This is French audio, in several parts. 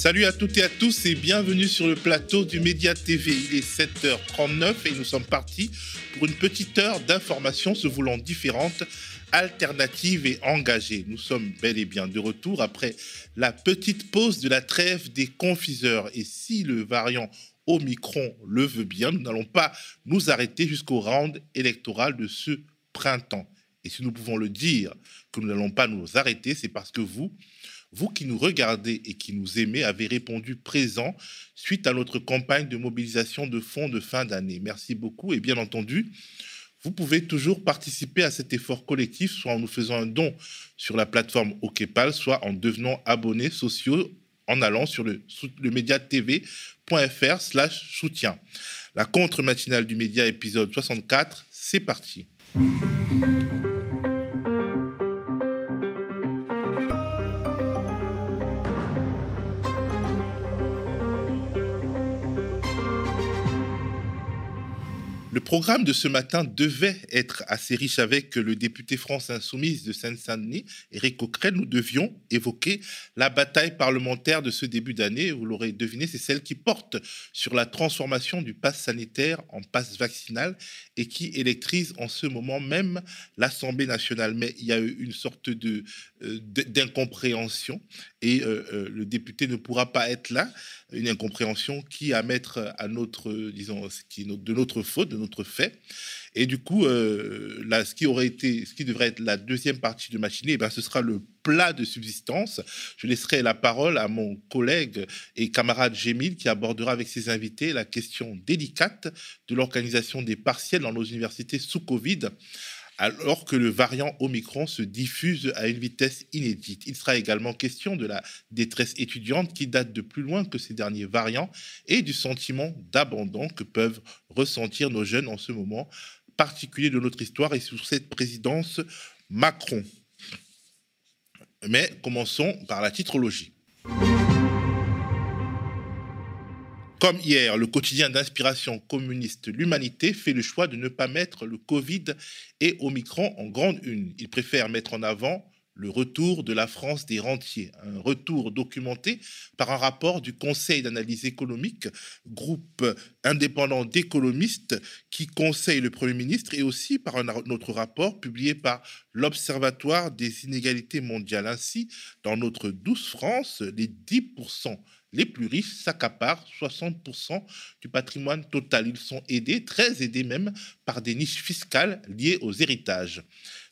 Salut à toutes et à tous et bienvenue sur le plateau du Média TV. Il est 7h39 et nous sommes partis pour une petite heure d'informations se voulant différentes, alternatives et engagées. Nous sommes bel et bien de retour après la petite pause de la trêve des confiseurs. Et si le variant Omicron le veut bien, nous n'allons pas nous arrêter jusqu'au round électoral de ce printemps. Et si nous pouvons le dire que nous n'allons pas nous arrêter, c'est parce que vous, vous qui nous regardez et qui nous aimez avez répondu présent suite à notre campagne de mobilisation de fonds de fin d'année. Merci beaucoup et bien entendu, vous pouvez toujours participer à cet effort collectif, soit en nous faisant un don sur la plateforme OKPAL, soit en devenant abonnés sociaux en allant sur le, le médiatv.fr slash soutien. La contre-matinale du média épisode 64, c'est parti. Le programme de ce matin devait être assez riche avec le député France Insoumise de Seine-Saint-Denis, Éric Coquerel. Nous devions évoquer la bataille parlementaire de ce début d'année. Vous l'aurez deviné, c'est celle qui porte sur la transformation du pass sanitaire en passe vaccinal et qui électrise en ce moment même l'Assemblée nationale. Mais il y a eu une sorte de euh, d'incompréhension et euh, euh, le député ne pourra pas être là. Une incompréhension qui à mettre à notre, disons, qui est de notre faute, de notre fait. Et du coup, là, ce qui aurait été, ce qui devrait être la deuxième partie de matinée, eh ben, ce sera le plat de subsistance. Je laisserai la parole à mon collègue et camarade Gémil qui abordera avec ses invités la question délicate de l'organisation des partiels dans nos universités sous Covid alors que le variant Omicron se diffuse à une vitesse inédite. Il sera également question de la détresse étudiante qui date de plus loin que ces derniers variants et du sentiment d'abandon que peuvent ressentir nos jeunes en ce moment particulier de notre histoire et sous cette présidence Macron. Mais commençons par la titrologie. Comme hier, le quotidien d'inspiration communiste L'Humanité fait le choix de ne pas mettre le Covid et Omicron en grande une. Il préfère mettre en avant le retour de la France des rentiers, un retour documenté par un rapport du Conseil d'analyse économique, groupe indépendant d'économistes qui conseille le Premier ministre, et aussi par un autre rapport publié par l'Observatoire des inégalités mondiales. Ainsi, dans notre douce France, les 10% les plus riches s'accaparent 60% du patrimoine total. Ils sont aidés, très aidés même, par des niches fiscales liées aux héritages.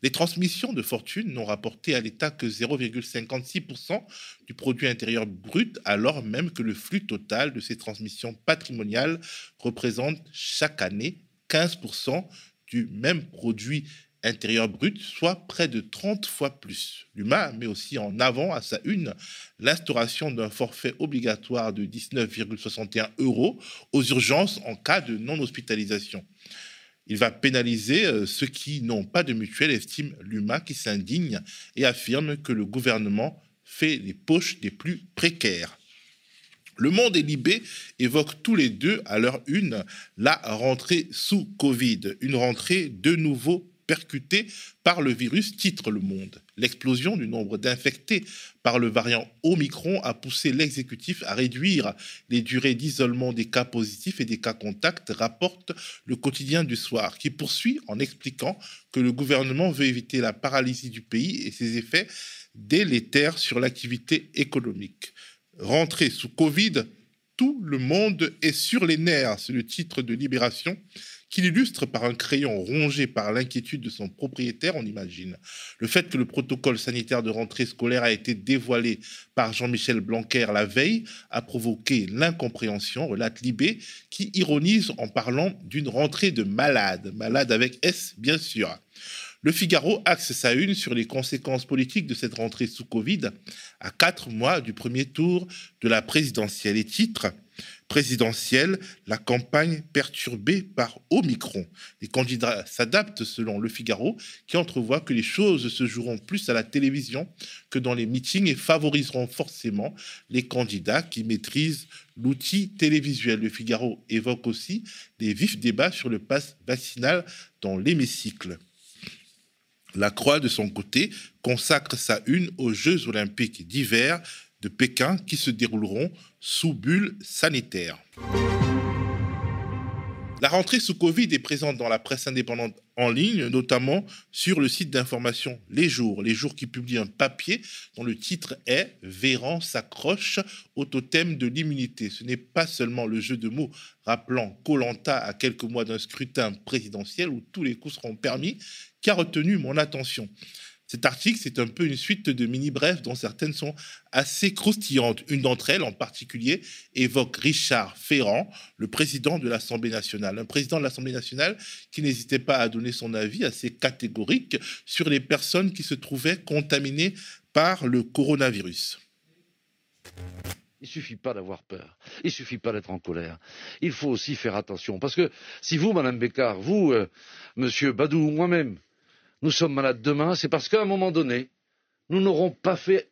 Les transmissions de fortune n'ont rapporté à l'État que 0,56% du produit intérieur brut, alors même que le flux total de ces transmissions patrimoniales représente chaque année 15% du même produit intérieur brut, soit près de 30 fois plus. L'UMA met aussi en avant à sa une l'instauration d'un forfait obligatoire de 19,61 euros aux urgences en cas de non-hospitalisation. Il va pénaliser euh, ceux qui n'ont pas de mutuelle, estime l'UMA, qui s'indigne et affirme que le gouvernement fait les poches des plus précaires. Le Monde et Libé évoquent tous les deux à leur une la rentrée sous Covid, une rentrée de nouveau percuté par le virus, titre Le Monde. L'explosion du nombre d'infectés par le variant Omicron a poussé l'exécutif à réduire les durées d'isolement des cas positifs et des cas contacts, rapporte le quotidien du soir, qui poursuit en expliquant que le gouvernement veut éviter la paralysie du pays et ses effets délétères sur l'activité économique. Rentrée sous Covid, tout le monde est sur les nerfs, le titre de Libération qu'il illustre par un crayon rongé par l'inquiétude de son propriétaire, on imagine. Le fait que le protocole sanitaire de rentrée scolaire a été dévoilé par Jean-Michel Blanquer la veille a provoqué l'incompréhension, relate Libé, qui ironise en parlant d'une rentrée de malade, malade avec S bien sûr. Le Figaro axe sa une sur les conséquences politiques de cette rentrée sous Covid à quatre mois du premier tour de la présidentielle et titre présidentielle, la campagne perturbée par Omicron. Les candidats s'adaptent selon Le Figaro, qui entrevoit que les choses se joueront plus à la télévision que dans les meetings et favoriseront forcément les candidats qui maîtrisent l'outil télévisuel. Le Figaro évoque aussi des vifs débats sur le pass vaccinal dans l'hémicycle. La Croix, de son côté, consacre sa une aux Jeux olympiques d'hiver de Pékin qui se dérouleront sous bulle sanitaire. La rentrée sous Covid est présente dans la presse indépendante en ligne, notamment sur le site d'information Les Jours. Les Jours qui publie un papier dont le titre est Véran s'accroche au totem de l'immunité. Ce n'est pas seulement le jeu de mots rappelant Colanta à quelques mois d'un scrutin présidentiel où tous les coups seront permis qui a retenu mon attention. Cet article, c'est un peu une suite de mini-brèves dont certaines sont assez croustillantes. Une d'entre elles, en particulier, évoque Richard Ferrand, le président de l'Assemblée nationale. Un président de l'Assemblée nationale qui n'hésitait pas à donner son avis assez catégorique sur les personnes qui se trouvaient contaminées par le coronavirus. Il suffit pas d'avoir peur. Il suffit pas d'être en colère. Il faut aussi faire attention. Parce que si vous, Madame Bécard, vous, euh, Monsieur Badou, moi-même, nous sommes malades demain, c'est parce qu'à un moment donné, nous n'aurons pas fait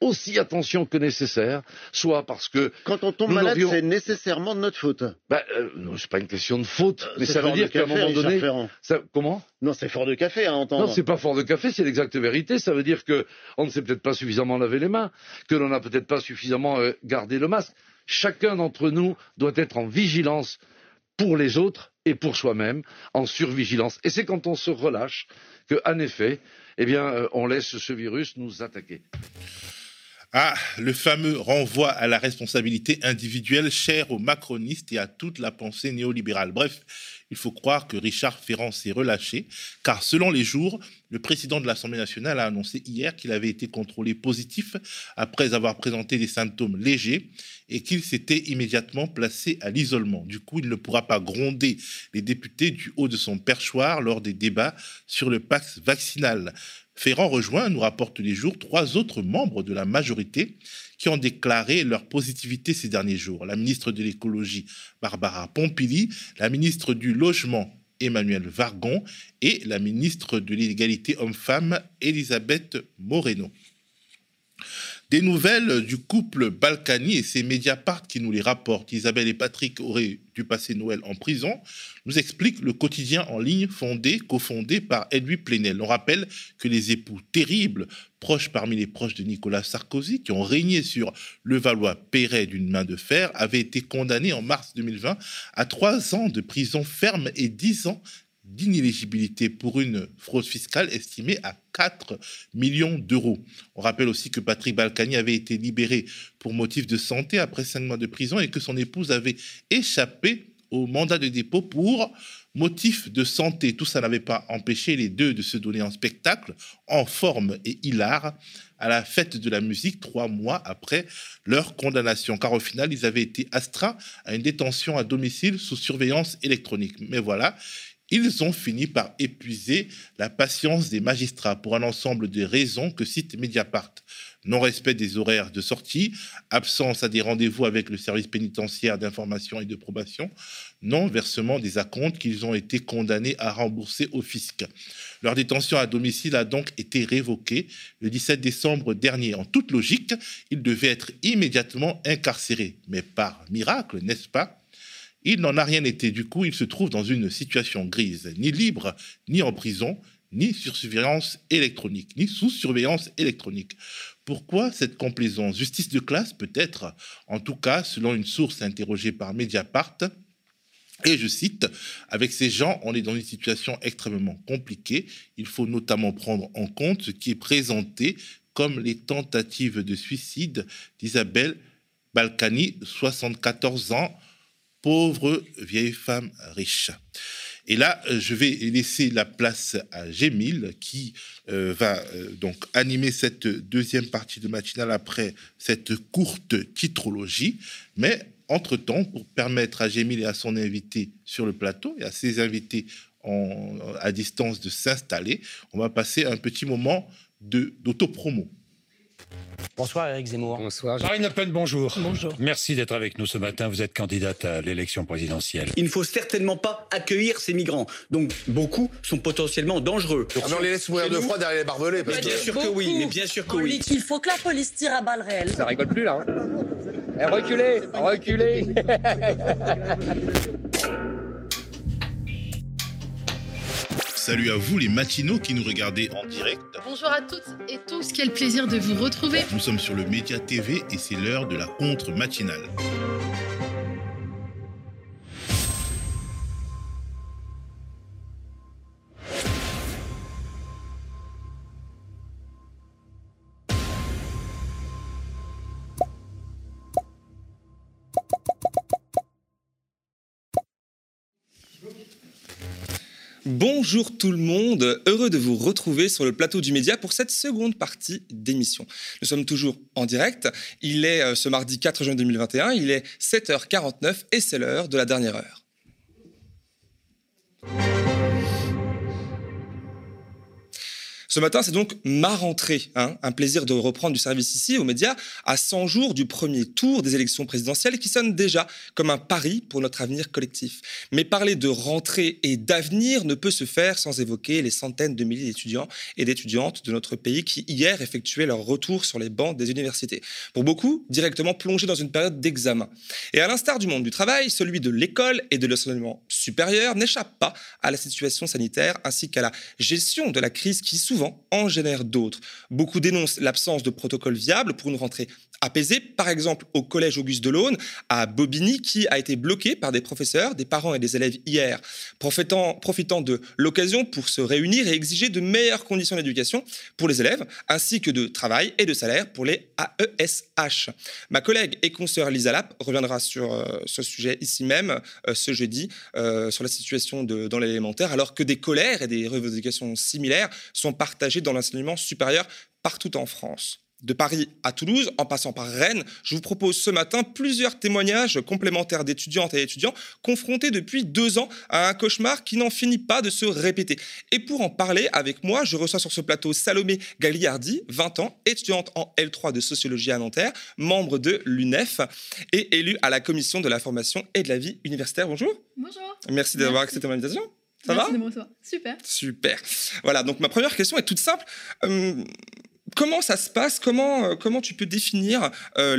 aussi attention que nécessaire, soit parce que quand on tombe malade, c'est nécessairement de notre faute. Bah, euh, non, c'est pas une question de faute, mais ça veut dire qu'à un moment donné, ça... comment? Non, c'est fort de café à entendre. Non, c'est pas fort de café, c'est l'exacte vérité. Ça veut dire que on ne s'est peut-être pas suffisamment lavé les mains, que l'on n'a peut-être pas suffisamment euh, gardé le masque. Chacun d'entre nous doit être en vigilance pour les autres et pour soi-même, en survigilance. Et c'est quand on se relâche qu'en effet, eh bien, euh, on laisse ce virus nous attaquer. Ah, le fameux renvoi à la responsabilité individuelle cher aux macronistes et à toute la pensée néolibérale. Bref, il faut croire que Richard Ferrand s'est relâché, car selon les jours, le président de l'Assemblée nationale a annoncé hier qu'il avait été contrôlé positif après avoir présenté des symptômes légers et qu'il s'était immédiatement placé à l'isolement. Du coup, il ne pourra pas gronder les députés du haut de son perchoir lors des débats sur le pax vaccinal. Ferrand rejoint, nous rapporte les jours, trois autres membres de la majorité qui ont déclaré leur positivité ces derniers jours. La ministre de l'écologie, Barbara Pompili, la ministre du logement, Emmanuel Vargon, et la ministre de l'égalité homme-femme, Elisabeth Moreno. Des nouvelles du couple Balkany et ses Mediapart qui nous les rapportent. Isabelle et Patrick auraient dû passer Noël en prison. Nous explique le quotidien en ligne fondé, cofondé par Edwy Plenel. On rappelle que les époux terribles, proches parmi les proches de Nicolas Sarkozy, qui ont régné sur Levallois-Perret d'une main de fer, avaient été condamnés en mars 2020 à trois ans de prison ferme et dix ans d'inéligibilité pour une fraude fiscale estimée à 4 millions d'euros. On rappelle aussi que Patrick Balkany avait été libéré pour motif de santé après cinq mois de prison et que son épouse avait échappé au mandat de dépôt pour motif de santé. Tout ça n'avait pas empêché les deux de se donner en spectacle, en forme et hilar, à la fête de la musique trois mois après leur condamnation, car au final, ils avaient été astreints à une détention à domicile sous surveillance électronique. Mais voilà, ils ont fini par épuiser la patience des magistrats pour un ensemble de raisons que cite Mediapart. Non-respect des horaires de sortie, absence à des rendez-vous avec le service pénitentiaire d'information et de probation, non-versement des acomptes qu'ils ont été condamnés à rembourser au fisc. Leur détention à domicile a donc été révoquée le 17 décembre dernier. En toute logique, ils devaient être immédiatement incarcérés. Mais par miracle, n'est-ce pas? Il n'en a rien été. Du coup, il se trouve dans une situation grise, ni libre, ni en prison, ni sur surveillance électronique, ni sous surveillance électronique. Pourquoi cette complaisance? Justice de classe peut-être? En tout cas, selon une source interrogée par Mediapart, et je cite, avec ces gens, on est dans une situation extrêmement compliquée. Il faut notamment prendre en compte ce qui est présenté comme les tentatives de suicide d'Isabelle Balkany, 74 ans, pauvre vieille femme riche. Et là, euh, je vais laisser la place à Gémile qui euh, va euh, donc animer cette deuxième partie de matinale après cette courte titrologie. Mais entre-temps, pour permettre à Gémile et à son invité sur le plateau et à ses invités à distance de s'installer, on va passer un petit moment d'autopromo. Bonsoir Eric Zemmour. Bonsoir. Marine Le Pen, bonjour. Bonjour. Merci d'être avec nous ce matin. Vous êtes candidate à l'élection présidentielle. Il ne faut certainement pas accueillir ces migrants. Donc beaucoup sont potentiellement dangereux. Ah on les laisse mourir de froid derrière les barbelés. Parce bien sûr que oui, mais bien sûr que oui. Il faut que la police tire à balles réelles. Ça rigole plus là. Hein. Eh, reculez, reculez. Salut à vous les matinaux qui nous regardez en direct. Bonjour à toutes et tous, quel plaisir de vous retrouver. Nous sommes sur le Média TV et c'est l'heure de la contre Bonjour tout le monde, heureux de vous retrouver sur le plateau du média pour cette seconde partie d'émission. Nous sommes toujours en direct, il est euh, ce mardi 4 juin 2021, il est 7h49 et c'est l'heure de la dernière heure. Ce matin, c'est donc ma rentrée. Hein. un plaisir de reprendre du service ici aux médias à 100 jours du premier tour des élections présidentielles qui sonne déjà comme un pari pour notre avenir collectif. Mais parler de rentrée et d'avenir ne peut se faire sans évoquer les centaines de milliers d'étudiants et d'étudiantes de notre pays qui hier effectuaient leur retour sur les bancs des universités. Pour beaucoup, directement plongés dans une période d'examen. Et à l'instar du monde du travail, celui de l'école et de l'enseignement supérieur n'échappe pas à la situation sanitaire ainsi qu'à la gestion de la crise qui souvent en génère d'autres. Beaucoup dénoncent l'absence de protocole viable pour une rentrée apaisée, par exemple au collège Auguste Delaune à Bobigny, qui a été bloqué par des professeurs, des parents et des élèves hier, profitant, de l'occasion pour se réunir et exiger de meilleures conditions d'éducation pour les élèves, ainsi que de travail et de salaire pour les AESH. Ma collègue et consoeur Lisa Lapp reviendra sur euh, ce sujet ici même euh, ce jeudi, euh, sur la situation dans l'élémentaire, alors que des colères et des revendications similaires sont partagées dans l'enseignement supérieur partout en France de Paris à Toulouse, en passant par Rennes, je vous propose ce matin plusieurs témoignages complémentaires d'étudiantes et étudiants confrontés depuis deux ans à un cauchemar qui n'en finit pas de se répéter. Et pour en parler avec moi, je reçois sur ce plateau Salomé Gagliardi, 20 ans, étudiante en L3 de sociologie à Nanterre, membre de l'UNEF et élue à la commission de la formation et de la vie universitaire. Bonjour. Bonjour. Merci d'avoir accepté mon invitation. Ça Merci va de me recevoir. Super. Super. Voilà, donc ma première question est toute simple. Euh, Comment ça se passe? Comment, euh, comment tu peux définir euh,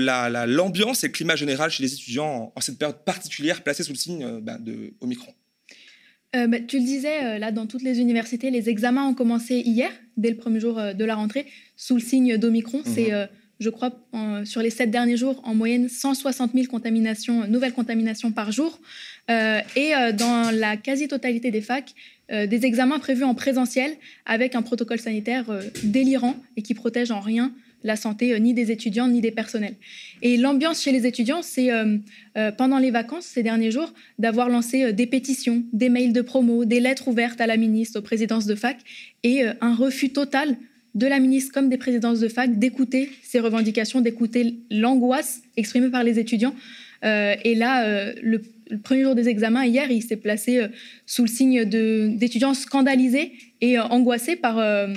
l'ambiance et le climat général chez les étudiants en, cette période particulière placée sous le signe euh, bah, de Omicron? Bah, tu le disais, là, dans toutes les universités, les examens ont commencé hier, dès le premier jour de la rentrée, sous le signe d'Omicron. C'est, mhm. je crois, sur les sept derniers jours, en moyenne 160 000 contaminations, nouvelles contaminations par jour. Et dans la quasi-totalité des facs, euh, des examens prévus en présentiel avec un protocole sanitaire euh, délirant et qui protège en rien la santé euh, ni des étudiants ni des personnels. Et l'ambiance chez les étudiants, c'est pendant les vacances ces derniers jours d'avoir lancé des pétitions, des mails de promo, des lettres ouvertes à la ministre, aux présidences de fac et un refus total de la ministre comme des présidences de fac d'écouter ces revendications, d'écouter l'angoisse exprimée par les étudiants. et là, le le premier jour des examens, hier, il s'est placé euh, sous le signe d'étudiants scandalisés et euh, angoissés par, euh,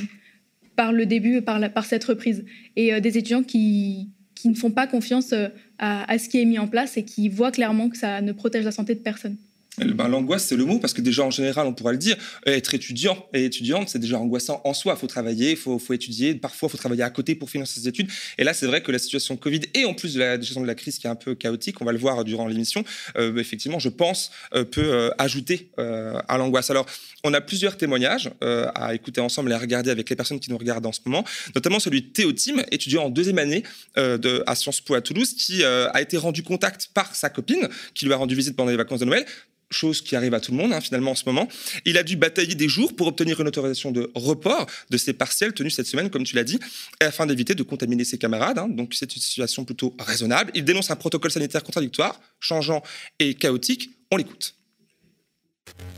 par le début, par, par cette reprise. Et des étudiants qui, ne font pas confiance à, ce qui est mis en place et qui voient clairement que ça ne protège la santé de personne. Ben, l'angoisse, c'est le mot, parce que déjà, en général, on pourra le dire, être étudiant et étudiante, c'est déjà angoissant en soi. Il faut travailler, il faut, faut, étudier, parfois, il faut travailler à côté pour financer ses études. Et là, c'est vrai que la situation Covid et en plus de la gestion de la crise qui est un peu chaotique, on va le voir durant l'émission, euh, effectivement, je pense, euh, peut euh, ajouter à l'angoisse. Alors, on a plusieurs témoignages à écouter ensemble et à regarder avec les personnes qui nous regardent en ce moment, notamment celui de Théotime, étudiant en deuxième année de, à Sciences Po à Toulouse, qui a été rendu contact par sa copine, qui lui a rendu visite pendant les vacances de Noël chose qui arrive à tout le monde hein, finalement en ce moment. Il a dû batailler des jours pour obtenir une autorisation de report de ses partiels tenus cette semaine, comme tu l'as dit, afin d'éviter de contaminer ses camarades. Hein. Donc c'est une situation plutôt raisonnable. Il dénonce un protocole sanitaire contradictoire, changeant et chaotique. On l'écoute.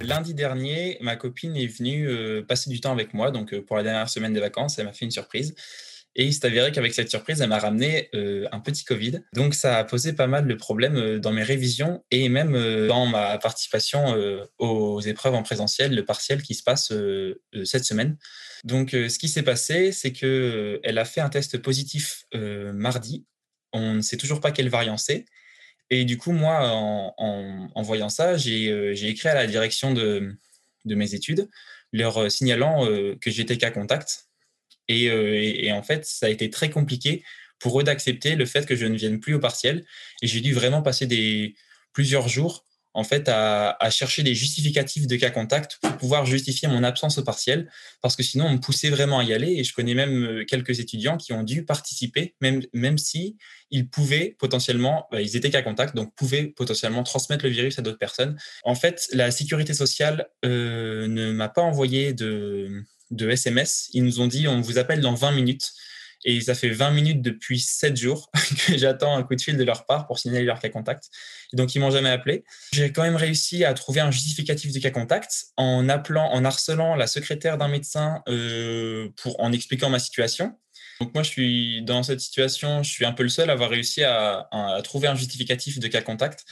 Lundi dernier, ma copine est venue euh, passer du temps avec moi, donc euh, pour la dernière semaine des vacances, elle m'a fait une surprise. Et il s'est avéré qu'avec cette surprise, elle m'a ramené euh, un petit Covid. Donc ça a posé pas mal de problèmes euh, dans mes révisions et même euh, dans ma participation aux épreuves en présentiel, le partiel qui se passe cette semaine. Donc ce qui s'est passé, c'est que elle a fait un test positif mardi. On ne sait toujours pas quelle variant c'est. Et du coup, moi, en, voyant ça, j'ai écrit à la direction de, de mes études, leur signalant que j'étais cas contact euh, et, en fait, ça a été très compliqué pour eux d'accepter le fait que je ne vienne plus au partiel. Et j'ai dû vraiment passer des, plusieurs jours en fait à, chercher des justificatifs de cas contact pour pouvoir justifier mon absence au partiel, parce que sinon on me poussait vraiment à y aller. Et je connais même euh, quelques étudiants qui ont dû participer, même, même si ils pouvaient potentiellement, bah, ils étaient cas contact, donc pouvaient potentiellement transmettre le virus à d'autres personnes. En fait, la sécurité sociale euh, ne m'a pas envoyé de, de SMS. Ils nous ont dit on vous appelle dans 20 minutes. Et ça fait 20 minutes depuis 7 jours que j'attends un coup de fil de leur part pour signaler leur cas contact. Et donc, ils m'ont jamais appelé. J'ai quand même réussi à trouver un justificatif de cas contact en appelant, en harcelant la secrétaire d'un médecin euh, pour, en expliquant ma situation. Donc moi, je suis dans cette situation, je suis un peu le seul à avoir réussi à, trouver un justificatif de cas contact,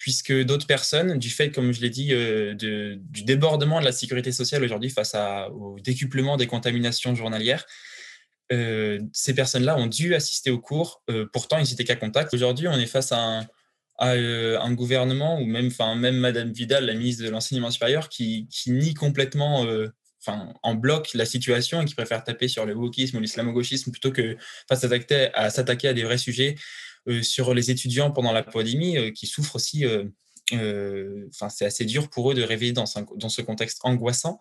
puisque d'autres personnes, du fait, comme je l'ai dit, euh, du débordement de la sécurité sociale aujourd'hui face au décuplement des contaminations journalières, euh, ces personnes-là ont dû assister au cours. Euh, pourtant, ils étaient qu'à contact. Aujourd'hui, on est face à un, gouvernement ou même, enfin, même Madame Vidal, la ministre de l'enseignement supérieur, qui, nie complètement, enfin, en bloc la situation et qui préfère taper sur le wokisme ou l'islamo-gauchisme plutôt que face à s'attaquer à des vrais sujets sur les étudiants pendant la pandémie qui souffrent aussi. Enfin, c'est assez dur pour eux de rêver dans, dans ce contexte angoissant.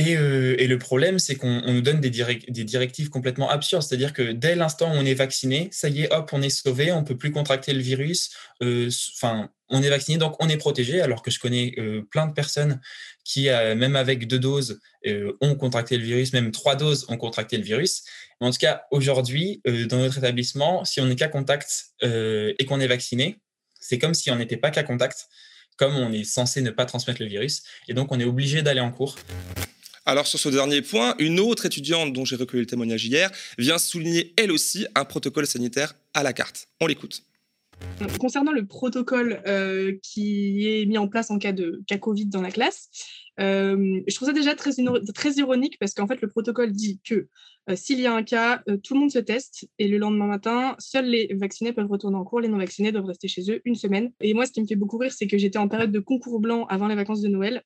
Euh, et, le problème, c'est qu'on nous donne des, directives complètement absurdes. C'est-à-dire que dès l'instant où on est vacciné, ça y est, hop, on est sauvé, on peut plus contracter le virus. Euh, enfin, on est vacciné, donc on est protégé. Alors que je connais euh, plein de personnes qui, même avec deux doses, ont contracté le virus, même trois doses ont contracté le virus. En tout cas, aujourd'hui, dans notre établissement, si on n'est qu'à contact et qu'on est vacciné, c'est comme si on n'était pas qu'à contact comme on est censé ne pas transmettre le virus. Et donc, on est obligé d'aller en cours. Alors sur ce dernier point, une autre étudiante dont j'ai recueilli le témoignage hier vient souligner elle aussi un protocole sanitaire à la carte. On l'écoute. Concernant le protocole euh, qui est mis en place en cas de cas Covid dans la classe, euh, je trouve ça déjà très, ironique parce qu'en fait, le protocole dit que euh, s'il y a un cas, tout le monde se teste et le lendemain matin, seuls les vaccinés peuvent retourner en cours, les non vaccinés doivent rester chez eux une semaine. Et moi, ce qui me fait beaucoup rire, c'est que j'étais en période de concours blanc avant les vacances de Noël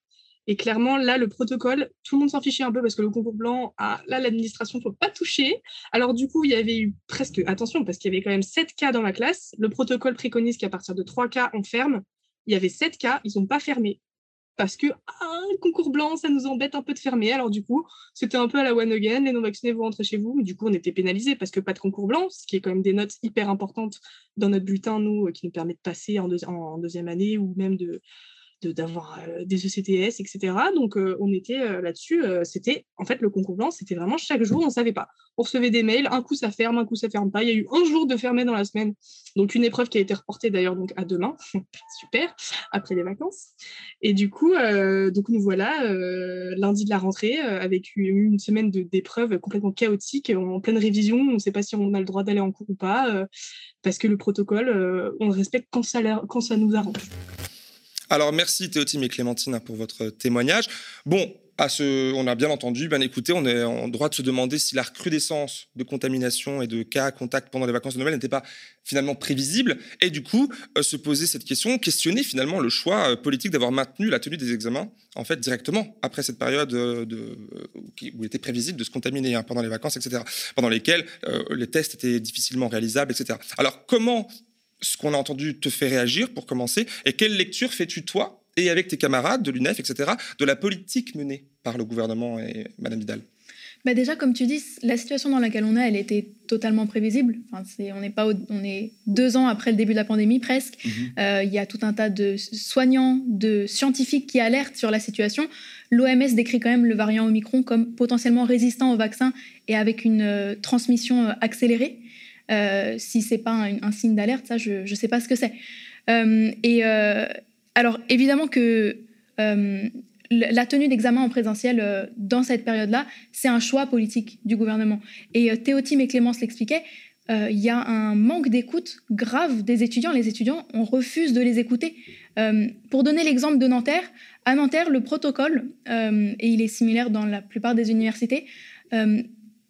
et clairement, là, le protocole, tout le monde s'en fichait un peu parce que le concours blanc, là, l'administration ne faut pas toucher. Alors, du coup, il y avait eu presque, attention, parce qu'il y avait quand même 7 cas dans la classe. Le protocole préconise qu'à partir de 3 cas, on ferme. Il y avait 7 cas, ils n'ont pas fermé. Parce que, ah, le concours blanc, ça nous embête un peu de fermer. Alors, du coup, c'était un peu à la one again. Les non-vaccinés, vous rentrez chez vous. Mais du coup, on était pénalisés parce que pas de concours blanc, ce qui est quand même des notes hyper importantes dans notre bulletin, nous, qui nous permet de passer en deuxième année ou même de, d'avoir des ECTS, etc. Donc, on était là-dessus. c'était, en fait, le concours blanc, c'était vraiment chaque jour, on ne savait pas. On recevait des mails, un coup ça ferme, un coup ça ferme pas. Il y a eu un jour de fermé dans la semaine. Donc, une épreuve qui a été reportée d'ailleurs donc à demain. Super, après les vacances. Et du coup, donc nous voilà lundi de la rentrée avec une semaine d'épreuves complètement chaotique, en pleine révision. On ne sait pas si on a le droit d'aller en cours ou pas, parce que le protocole, on le respecte quand ça, quand ça nous arrange. Alors merci Théotime et Clémentine pour votre témoignage. Bon, on a bien entendu, bien écouté, on est en droit de se demander si la recrudescence de contamination et de cas à contact pendant les vacances de Noël n'était pas finalement prévisible, et du coup euh, se poser cette question, questionner finalement le choix euh, politique d'avoir maintenu la tenue des examens en fait directement après cette période euh, où il était prévisible de se contaminer hein, pendant les vacances, etc., pendant lesquelles les tests étaient difficilement réalisables, etc. Alors comment ce qu'on a entendu te fait réagir pour commencer Et quelle lecture fais-tu toi et avec tes camarades de l'UNEF, etc., de la politique menée par le gouvernement et Madame Vidal? Bah déjà, comme tu dis, la situation dans laquelle on est, elle était totalement prévisible. Enfin, on, est pas on est deux ans après le début de la pandémie presque. Mhm. Euh, il y a tout un tas de soignants, de scientifiques qui alertent sur la situation. L'OMS décrit quand même le variant Omicron comme potentiellement résistant au vaccin et avec une euh, transmission euh, accélérée. Euh, si c'est pas un, signe d'alerte, ça, je ne sais pas ce que c'est. Euh, et euh, alors, évidemment que la tenue d'examen en présentiel dans cette période-là, c'est un choix politique du gouvernement. Et Théotime et Clémence l'expliquaient, il y a un manque d'écoute grave des étudiants. Les étudiants, on refuse de les écouter. pour donner l'exemple de Nanterre, à Nanterre, le protocole, et il est similaire dans la plupart des universités,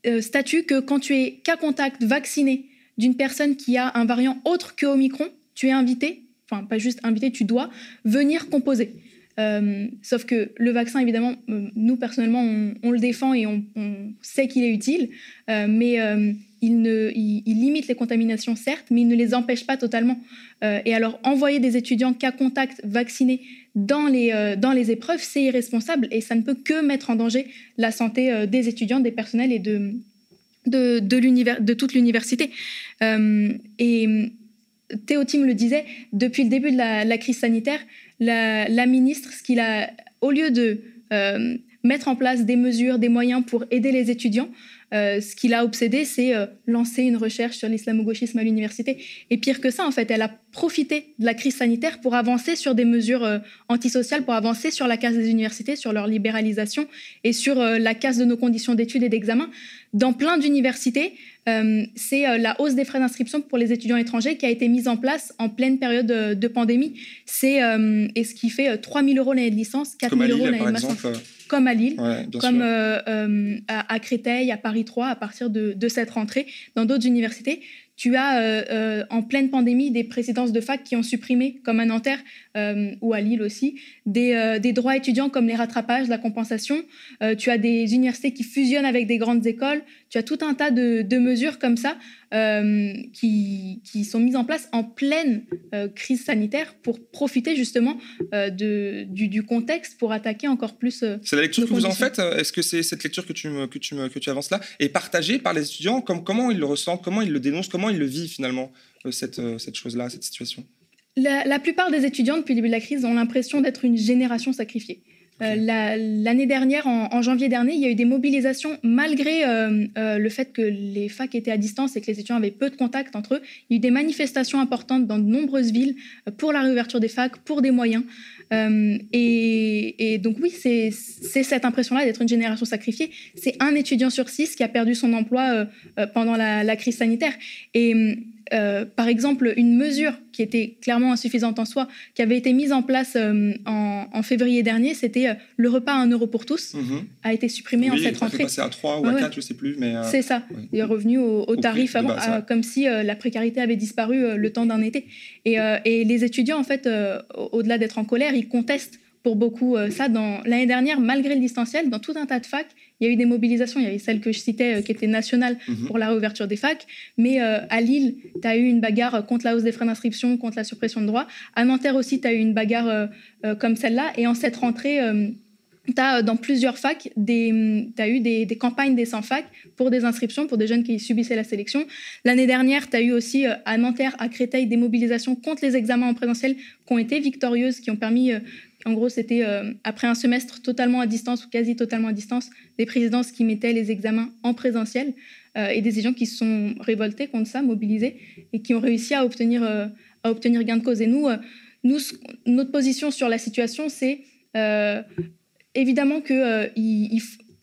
euh, statut que quand tu es cas contact vacciné d'une personne qui a un variant autre que Omicron, tu es invité, enfin pas juste invité, tu dois venir composer. Euh, sauf que le vaccin, évidemment, euh, nous personnellement, on, le défend et on, sait qu'il est utile, mais il il, ne, il, limite les contaminations, certes, mais il ne les empêche pas totalement. et alors, envoyer des étudiants cas contact vaccinés dans les, dans les épreuves, c'est irresponsable et ça ne peut que mettre en danger la santé des étudiants, des personnels et de, de, de, toute l'université. et Théo Tim le disait, depuis le début de la, crise sanitaire, la, ministre, ce qu'il a, au lieu de euh, mettre en place des mesures, des moyens pour aider les étudiants, euh, ce qui l'a obsédé, c'est euh, lancer une recherche sur l'islamo-gauchisme à l'université. Et pire que ça, en fait, elle a profité de la crise sanitaire pour avancer sur des mesures antisociales, pour avancer sur la casse des universités, sur leur libéralisation et sur la casse de nos conditions d'études et d'examen. Dans plein d'universités, euh, c'est euh, la hausse des frais d'inscription pour les étudiants étrangers qui a été mise en place en pleine période de, pandémie. C'est et ce qui fait 3 000 euros l'année de licence, 4 000 euros l'année de master. Comme à Lille, comme à, Créteil, à Paris 3, à partir de, de cette rentrée, dans d'autres universités tu as euh, euh, en pleine pandémie des présidences de fac qui ont supprimé, comme à Nanterre euh, ou à Lille aussi, des, des, droits étudiants comme les rattrapages, la compensation. tu as des universités qui fusionnent avec des grandes écoles. Tu as tout un tas de, de mesures comme ça qui, qui, sont mises en place en pleine crise sanitaire pour profiter justement de, du, du, contexte pour attaquer encore plus. c'est la lecture que vous en faites Est-ce que c'est cette lecture que tu, que, tu, que tu avances là est partagée par les étudiants comme, Comment ils le ressentent Comment ils le dénoncent Comment il le vit finalement, euh, cette, euh, cette chose-là, cette situation? La, plupart des étudiants depuis le début de la crise ont l'impression d'être une génération sacrifiée. Euh, l'année dernière, en, janvier dernier, il y a eu des mobilisations malgré le fait que les facs étaient à distance et que les étudiants avaient peu de contact entre eux. Il y a eu des manifestations importantes dans de nombreuses villes pour la réouverture des facs, pour des moyens. Et, donc oui, c'est cette impression-là d'être une génération sacrifiée. C'est un étudiant sur six qui a perdu son emploi pendant la, crise sanitaire. Euh, par exemple, une mesure qui était clairement insuffisante en soi, qui avait été mise en place euh, en, février dernier, c'était euh, le repas à 1 euro pour tous, mhm. a été supprimé en cette rentrée. passé à 3 ou à 4, je ne sais plus. mais C'est ça, il est revenu au, tarif avant, comme si la précarité avait disparu le temps d'un été. Et, et, les étudiants, en fait, au-delà d'être en colère, ils contestent pour beaucoup ça. L'année dernière, malgré le distanciel, dans tout un tas de facs, il y a eu des mobilisations. Il y avait celle que je citais euh, qui était nationale mhm. pour la réouverture des facs. Mais euh, à Lille, tu as eu une bagarre contre la hausse des frais d'inscription, contre la suppression de droits. À Nanterre aussi, tu as eu une bagarre euh, comme celle-là. Et en cette rentrée, tu as dans plusieurs facs, des, as eu des, campagnes des 100 facs pour des inscriptions, pour des jeunes qui subissaient la sélection. L'année dernière, tu as eu aussi à Nanterre, à Créteil, des mobilisations contre les examens en présentiel qui ont été victorieuses, qui ont permis en gros, c'était euh, après un semestre totalement à distance ou quasi totalement à distance, des présidences qui mettaient les examens en présentiel euh, et des gens qui se sont révoltés contre ça, mobilisés et qui ont réussi à obtenir, euh, gain de cause. Et nous, nous notre position sur la situation, c'est évidemment que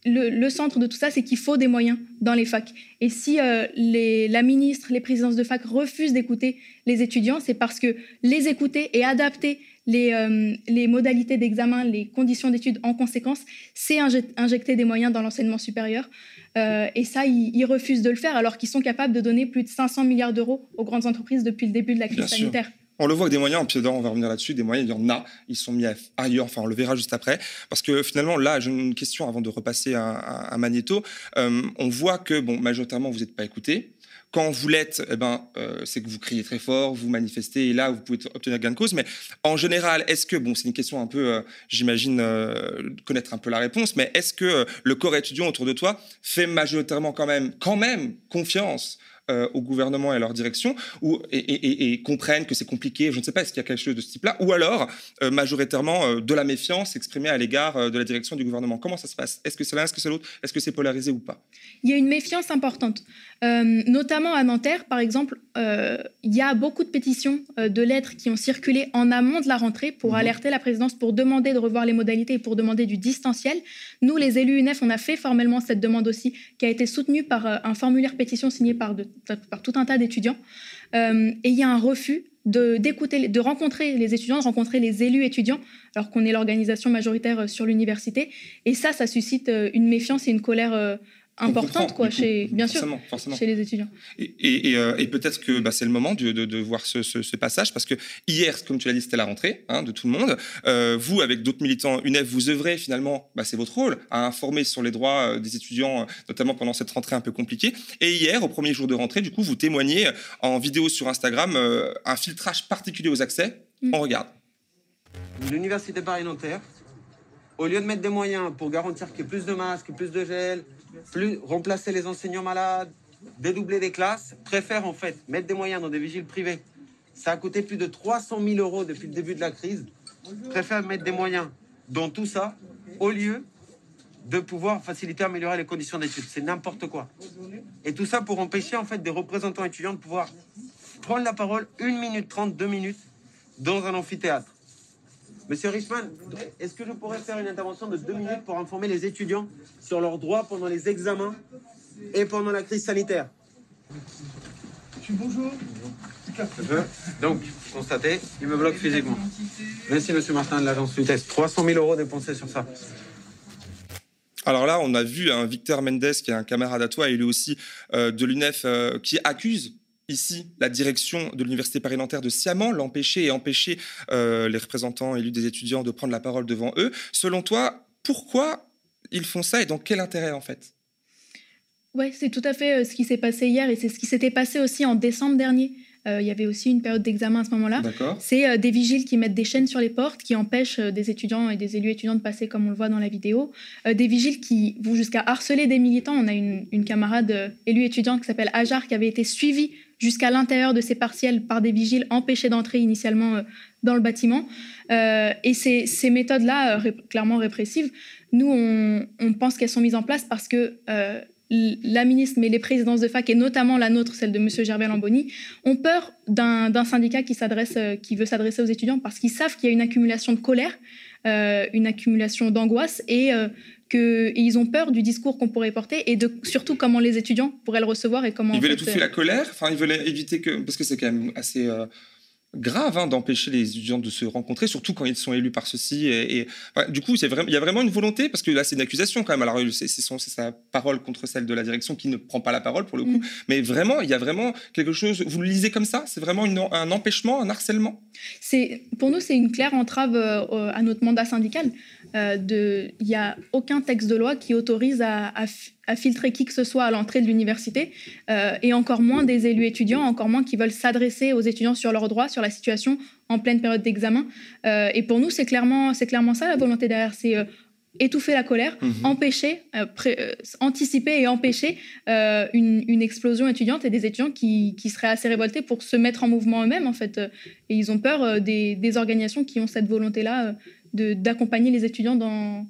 le, centre de tout ça, c'est qu'il faut des moyens dans les facs. Et si les, la ministre, les présidences de fac refusent d'écouter les étudiants, c'est parce que les écouter et adapter euh, les, modalités d'examen, les conditions d'études en conséquence, c'est injecter des moyens dans l'enseignement supérieur. Euh, et ça, ils, refusent de le faire alors qu'ils sont capables de donner plus de 500 milliards d'euros aux grandes entreprises depuis le début de la crise sanitaire. On le voit avec des moyens, d'or, on va revenir là-dessus, des moyens, il y en a, ils sont mis ailleurs, enfin on le verra juste après. Parce que finalement, là, j'ai une question avant de repasser à, Magneto. Euh, on voit que, bon, majoritairement, vous n'êtes pas écouté. Quand vous l'êtes, eh ben, euh, c'est que vous criez très fort, vous manifestez, et là, vous pouvez obtenir gain de cause. Mais en général, est-ce que, bon, c'est une question un peu, euh, j'imagine, euh, connaître un peu la réponse, mais est-ce que le corps étudiant autour de toi fait majoritairement quand même, quand même confiance euh, au gouvernement et à leur direction ou, et, comprennent que c'est compliqué, je ne sais pas, est-ce qu'il y a quelque chose de ce type-là, ou alors euh, majoritairement euh, de la méfiance exprimée à l'égard de la direction du gouvernement. Comment ça se passe? Est-ce que c'est l'un, est-ce que c'est l'autre? Est-ce que c'est polarisé ou pas? Il y a une méfiance importante, notamment à Nanterre, par exemple, il y a beaucoup de pétitions de lettres qui ont circulé en amont de la rentrée pour mhm. alerter la présidence, pour demander de revoir les modalités et pour demander du distanciel. Nous, les élus UNEF, on a fait formellement cette demande aussi, qui a été soutenue par un formulaire pétition signé par de par tout un tas d'étudiants. Euh, et il y a un refus de, d'écouter, de rencontrer les étudiants, de rencontrer les élus étudiants, alors qu'on est l'organisation majoritaire euh, sur l'université. Et ça, ça suscite euh, une méfiance et une colère importante, quoi, chez, bien sûr, chez les étudiants. Et, euh, peut-être que bah, c'est le moment de, voir ce, passage, parce que hier, comme tu l'as dit, c'était la rentrée hein, de tout le monde. Euh, vous, avec d'autres militants UNEF, vous œuvrez finalement, bah, c'est votre rôle, à informer sur les droits euh, des étudiants, notamment pendant cette rentrée un peu compliquée. Et hier, au premier jour de rentrée, du coup, vous témoignez en vidéo sur Instagram un filtrage particulier aux accès. Mm. On regarde. L'Université Paris-Nanterre, au lieu de mettre des moyens pour garantir qu'il y ait plus de masques, plus de gel, plus remplacer les enseignants malades, dédoubler des classes, préfère en fait mettre des moyens dans des vigiles privés. Ça a coûté plus de 300 000 euros depuis le début de la crise. Préfère mettre des moyens dans tout ça au lieu de pouvoir faciliter, améliorer les conditions d'études. C'est n'importe quoi. Et tout ça pour empêcher en fait des représentants étudiants de pouvoir prendre la parole une minute trente, deux minutes dans un amphithéâtre. Monsieur Richman, est-ce que je pourrais faire une intervention de deux minutes pour informer les étudiants sur leurs droits pendant les examens et pendant la crise sanitaire? Bonjour. Donc, constatez, il me bloque physiquement. Merci, monsieur Martin de l'agence Lutest. 300 000 euros dépensés sur ça. Alors là, on a vu un Victor Mendes, qui est un camarade à toi, et lui aussi euh, de l'UNEF, euh, qui accuse ici la direction de l'Université Paris-Nanterre de sciemment l'empêcher et empêcher euh, les représentants élus des étudiants de prendre la parole devant eux. Selon toi, pourquoi ils font ça et dans quel intérêt en fait? Oui, c'est tout à fait euh, ce qui s'est passé hier et c'est ce qui s'était passé aussi en décembre dernier. Euh, il y avait aussi une période d'examen à ce moment-là. C'est des vigiles qui mettent des chaînes sur les portes, qui empêchent des étudiants et des élus étudiants de passer comme on le voit dans la vidéo. des vigiles qui vont jusqu'à harceler des militants. On a une, une camarade élue étudiante qui s'appelle Ajar qui avait été suivie jusqu'à l'intérieur de ces partiels par des vigiles empêchés d'entrer initialement euh, dans le bâtiment. Euh, et ces, méthodes-là, euh, clairement répressives, nous, on, pense qu'elles sont mises en place parce que la ministre, mais les présidences de fac, et notamment la nôtre, celle de M. Gervais Lamboni, ont peur d'un syndicat qui veut s'adresser aux étudiants parce qu'ils savent qu'il y a une accumulation de colère, une accumulation d'angoisse et ils ont peur du discours qu'on pourrait porter et de surtout comment les étudiants pourraient le recevoir et comment. Ils veulent étouffer la colère, enfin ils veulent éviter que parce que c'est quand même assez euh, grave hein, d'empêcher les étudiants de se rencontrer, surtout quand ils sont élus par ceci. Et, du coup, il y a vraiment une volonté, parce que là, c'est une accusation quand même. Alors, c'est sa parole contre celle de la direction qui ne prend pas la parole pour le coup. Mm. Mais vraiment, il y a vraiment quelque chose. Vous le lisez comme ça? C'est vraiment un empêchement, un harcèlement? Pour nous, c'est une claire entrave euh, à notre mandat syndical. Euh, il n'y a aucun texte de loi qui autorise à, filtrer qui que ce soit à l'entrée de l'université, euh, et encore moins des élus étudiants, encore moins qui veulent s'adresser aux étudiants sur leurs droits, sur la situation en pleine période d'examen. Euh, et pour nous, c'est clairement, c'est clairement ça la volonté derrière, c'est étouffer la colère, mhm. empêcher, anticiper et empêcher une, explosion étudiante et des étudiants qui, seraient assez révoltés pour se mettre en mouvement eux-mêmes, en fait. Et ils ont peur des, des organisations qui ont cette volonté-là d'accompagner les étudiants dans,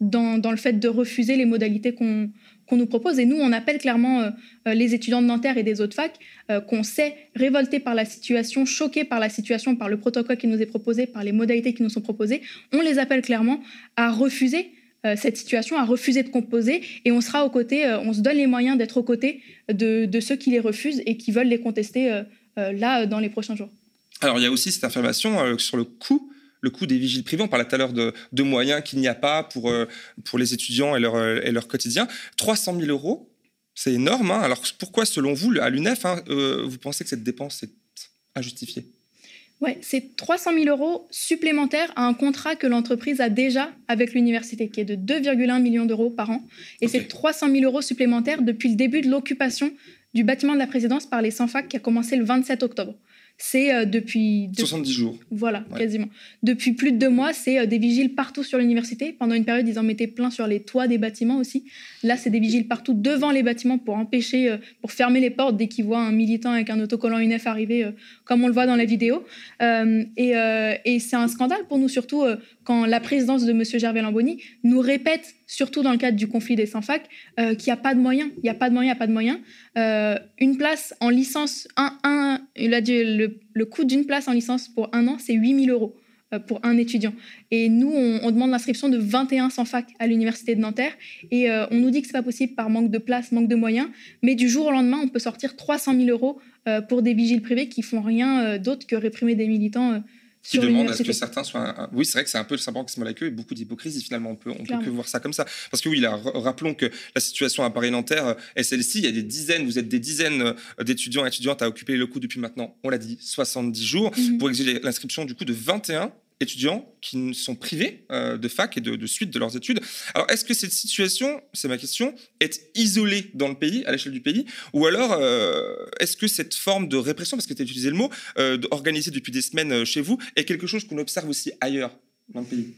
dans, le fait de refuser les modalités qu'on nous propose. Et nous, on appelle clairement euh, euh, les étudiants de Nanterre et des autres facs euh, qu'on sait révoltés par la situation, choqués par la situation, par le protocole qui nous est proposé, par les modalités qui nous sont proposées. On les appelle clairement à refuser cette situation, à refuser de composer, et on sera aux côtés, on se donne les moyens d'être aux côtés de, de, ceux qui les refusent et qui veulent les contester là dans les prochains jours. Alors il y a aussi cette information sur le coût le coût des vigiles privés. On parlait tout à l'heure de, moyens qu'il n'y a pas pour, euh, pour les étudiants et leur, euh, et leur quotidien. 300 000 euros, c'est énorme. Hein. Alors pourquoi, selon vous, à l'UNEF, hein, euh, vous pensez que cette dépense est injustifiée? Ouais, c'est 300 000 euros supplémentaires à un contrat que l'entreprise a déjà avec l'université, qui est de 2,1 millions d'euros par an. Et c'est 300 000 euros supplémentaires depuis le début de l'occupation du bâtiment de la présidence par les 100 fac qui a commencé le 27 octobre c'est euh, depuis... 70 jours. Voilà, quasiment. Depuis plus de deux mois, c'est euh, des vigiles partout sur l'université. Pendant une période, ils en mettaient plein sur les toits des bâtiments aussi. Là, c'est des vigiles partout devant les bâtiments pour empêcher, euh, pour fermer les portes dès qu'ils voient un militant avec un autocollant UNEF arriver, comme on le voit dans la vidéo. et, et c'est un scandale pour nous, surtout quand la présidence de M. Gervais Lamboni nous répète, surtout dans le cadre du conflit des sans-fac, euh, qu'il n'y a pas de moyens. Il n'y a pas de moyens, il n'y a pas de moyens. Euh, une place en licence, un, le, coût d'une place en licence pour un an, c'est 8 000 euros euh, pour un étudiant. Et nous, on, demande l'inscription de 21 sans-fac à l'université de Nanterre. Et on nous dit que ce n'est pas possible par manque de place, manque de moyens. Mais du jour au lendemain, on peut sortir 300 000 euros pour des vigiles privés qui font rien d'autre que réprimer des militants qui demande à ce que certains soient. Oui, c'est vrai que c'est un peu le symbole qui se met la queue et beaucoup d'hypocrisie finalement. On peut, on peut que voir ça comme ça. Parce que oui, là, rappelons que la situation à Paris-Nanterre est celle-ci. Il y a des dizaines, vous êtes des dizaines d'étudiants et étudiantes à occuper les locaux depuis maintenant, on l'a dit, 70 jours, mhm. pour exiger l'inscription du coup de 21 étudiants qui sont privés euh, de fac et de, suite de leurs études. Alors, est-ce que cette situation, c'est ma question, est isolée dans le pays, à l'échelle du pays, ou alors euh, est-ce que cette forme de répression, parce que tu as utilisé le mot, euh, organisée depuis des semaines chez vous, est quelque chose qu'on observe aussi ailleurs dans le pays?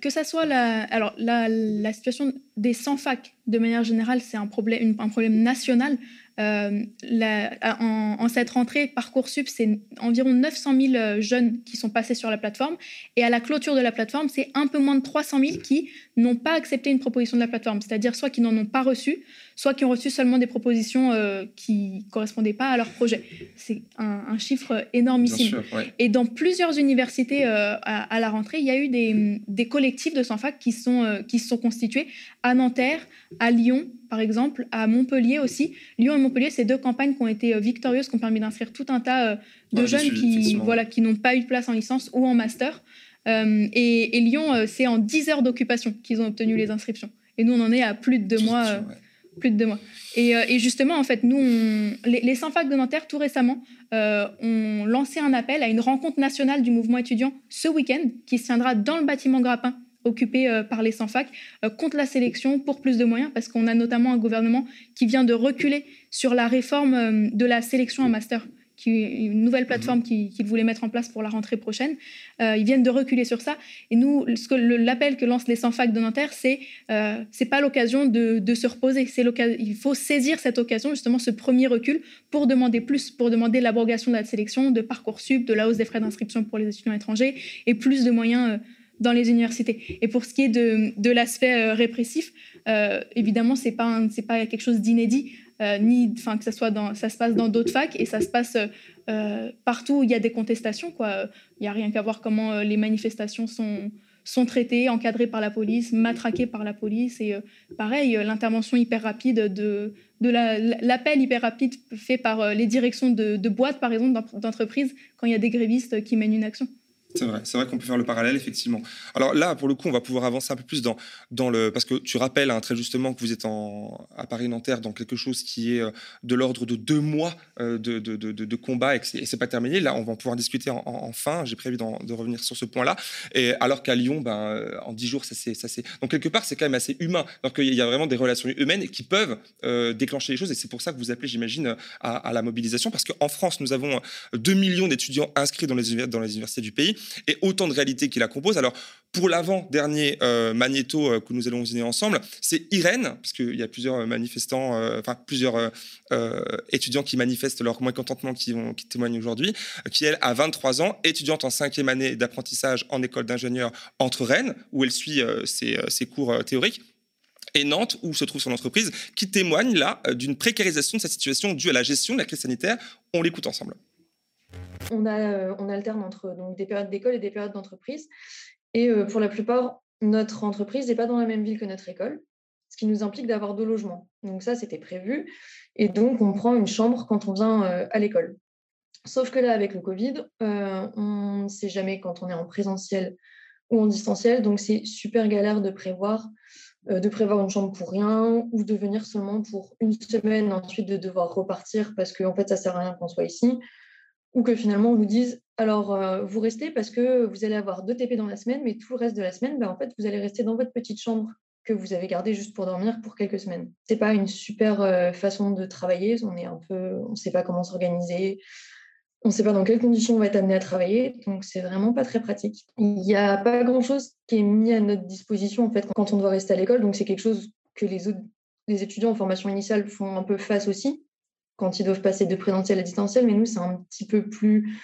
Que ça soit la, alors la, la situation des sans fac de manière générale, c'est un problème, un problème national. Euh, en, cette rentrée, Parcoursup, c'est environ 900 000 euh, jeunes qui sont passés sur la plateforme. Et à la clôture de la plateforme, c'est un peu moins de 300 000 qui n'ont pas accepté une proposition de la plateforme, c'est-à-dire soit qui n'en ont pas reçu, soit qui ont reçu seulement des propositions euh, qui ne correspondaient pas à leur projet. C'est un, chiffre énormissime. Et dans plusieurs universités à, la rentrée, il y a eu des, collectifs de sans-fac qui, sont, qui se sont constitués à Nanterre, à Lyon, par exemple, à Montpellier aussi. Lyon et Montpellier, c'est deux campagnes qui ont été euh, victorieuses, qui ont permis d'inscrire tout un tas euh, de jeunes qui, voilà, qui n'ont pas eu de place en licence ou en master. Euh, et, Lyon, c'est en 10 heures d'occupation qu'ils ont obtenu les inscriptions. Et nous, on en est à plus de deux mois. Plus de deux mois. Et, justement, en fait, nous, les, les 100 facs de Nanterre, tout récemment, ont lancé un appel à une rencontre nationale du mouvement étudiant ce week-end, qui se tiendra dans le bâtiment Grappin occupé euh, par les sans-fac euh, contre la sélection pour plus de moyens parce qu'on a notamment un gouvernement qui vient de reculer sur la réforme euh, de la sélection en master qui une nouvelle mhm. plateforme qu'il voulait mettre en place pour la rentrée prochaine. ils viennent de reculer sur ça. Et nous, l'appel que lancent les sans-fac de Nanterre, c'est euh, c'est pas l'occasion de, de, se reposer. C'est il faut saisir cette occasion, justement, ce premier recul, pour demander plus, pour demander l'abrogation de la sélection, de parcoursup, de la hausse des frais d'inscription pour les étudiants étrangers et plus de moyens dans les universités. Et pour ce qui est de, de l'aspect euh, répressif, euh, évidemment, c'est pas c'est pas quelque chose d'inédit, euh, ni enfin que ça soit dans ça se passe dans d'autres facs et ça se passe partout où il y a des contestations quoi. Il y a rien qu'à voir comment les manifestations sont sont traitées, encadrées par la police, matraquées par la police et pareil l'intervention hyper rapide de de l'appel hyper rapide fait par les directions de, de boîtes par exemple d'entreprises quand il y a des grévistes qui mènent une action. C'est vrai, vrai qu'on peut faire le parallèle, effectivement. Alors là, pour le coup, on va pouvoir avancer un peu plus dans, dans le. Parce que tu rappelles hein, très justement que vous êtes en, à Paris-Nanterre dans quelque chose qui est euh, de l'ordre de deux mois euh, de, combat et que c'est, pas terminé. Là, on va pouvoir discuter en, fin. J'ai prévu de revenir sur ce point-là. Alors qu'à Lyon, ben, euh, en dix jours, ça c'est. Donc quelque part, c'est quand même assez humain. Donc il y a vraiment des relations humaines qui peuvent déclencher les choses. Et c'est pour ça que vous appelez, j'imagine, à, la mobilisation. Parce qu'en France, nous avons 2 millions d'étudiants inscrits dans les universités du pays et autant de réalités qui la composent. Alors, pour l'avant-dernier euh, magnéto euh, que nous allons visionner ensemble, c'est Irène, parce qu'il y a plusieurs manifestants, euh, enfin plusieurs étudiants qui manifestent leur mécontentement qui, qui témoignent aujourd'hui, qui elle a 23 ans, étudiante en cinquième année d'apprentissage en école d'ingénieur entre Rennes, où elle suit ses, ses, cours théoriques, et Nantes, où se trouve son entreprise, qui témoigne là d'une précarisation de sa situation due à la gestion de la crise sanitaire. On l'écoute ensemble. Euh, on alterne entre des périodes d'école et des périodes d'entreprise. Et euh, pour la plupart, notre entreprise n'est pas dans la même ville que notre école, ce qui nous implique d'avoir deux logements. Donc ça, c'était prévu. Et donc, on prend une chambre quand on vient euh, à l'école. Sauf que là, avec le Covid, on ne sait jamais quand on est en présentiel ou en distanciel. Donc, c'est super galère de prévoir, de prévoir une chambre pour rien ou de venir seulement pour une semaine, ensuite de devoir repartir parce qu'en en fait, ça ne sert à rien qu'on soit ici ou que finalement on vous dise alors euh, vous restez parce que vous allez avoir deux TP dans la semaine, mais tout le reste de la semaine, ben, en fait vous allez rester dans votre petite chambre que vous avez gardée juste pour dormir pour quelques semaines. C'est pas une super euh, façon de travailler. On est un peu, on sait pas comment s'organiser. On ne sait pas dans quelles conditions on va être amené à travailler, donc c'est vraiment pas très pratique. Il n'y a pas grand-chose qui est mis à notre disposition en fait quand on doit rester à l'école, donc c'est quelque chose que les autres les étudiants en formation initiale font un peu face aussi quand ils doivent passer de présentiel à distanciel, mais nous, c'est un petit peu plus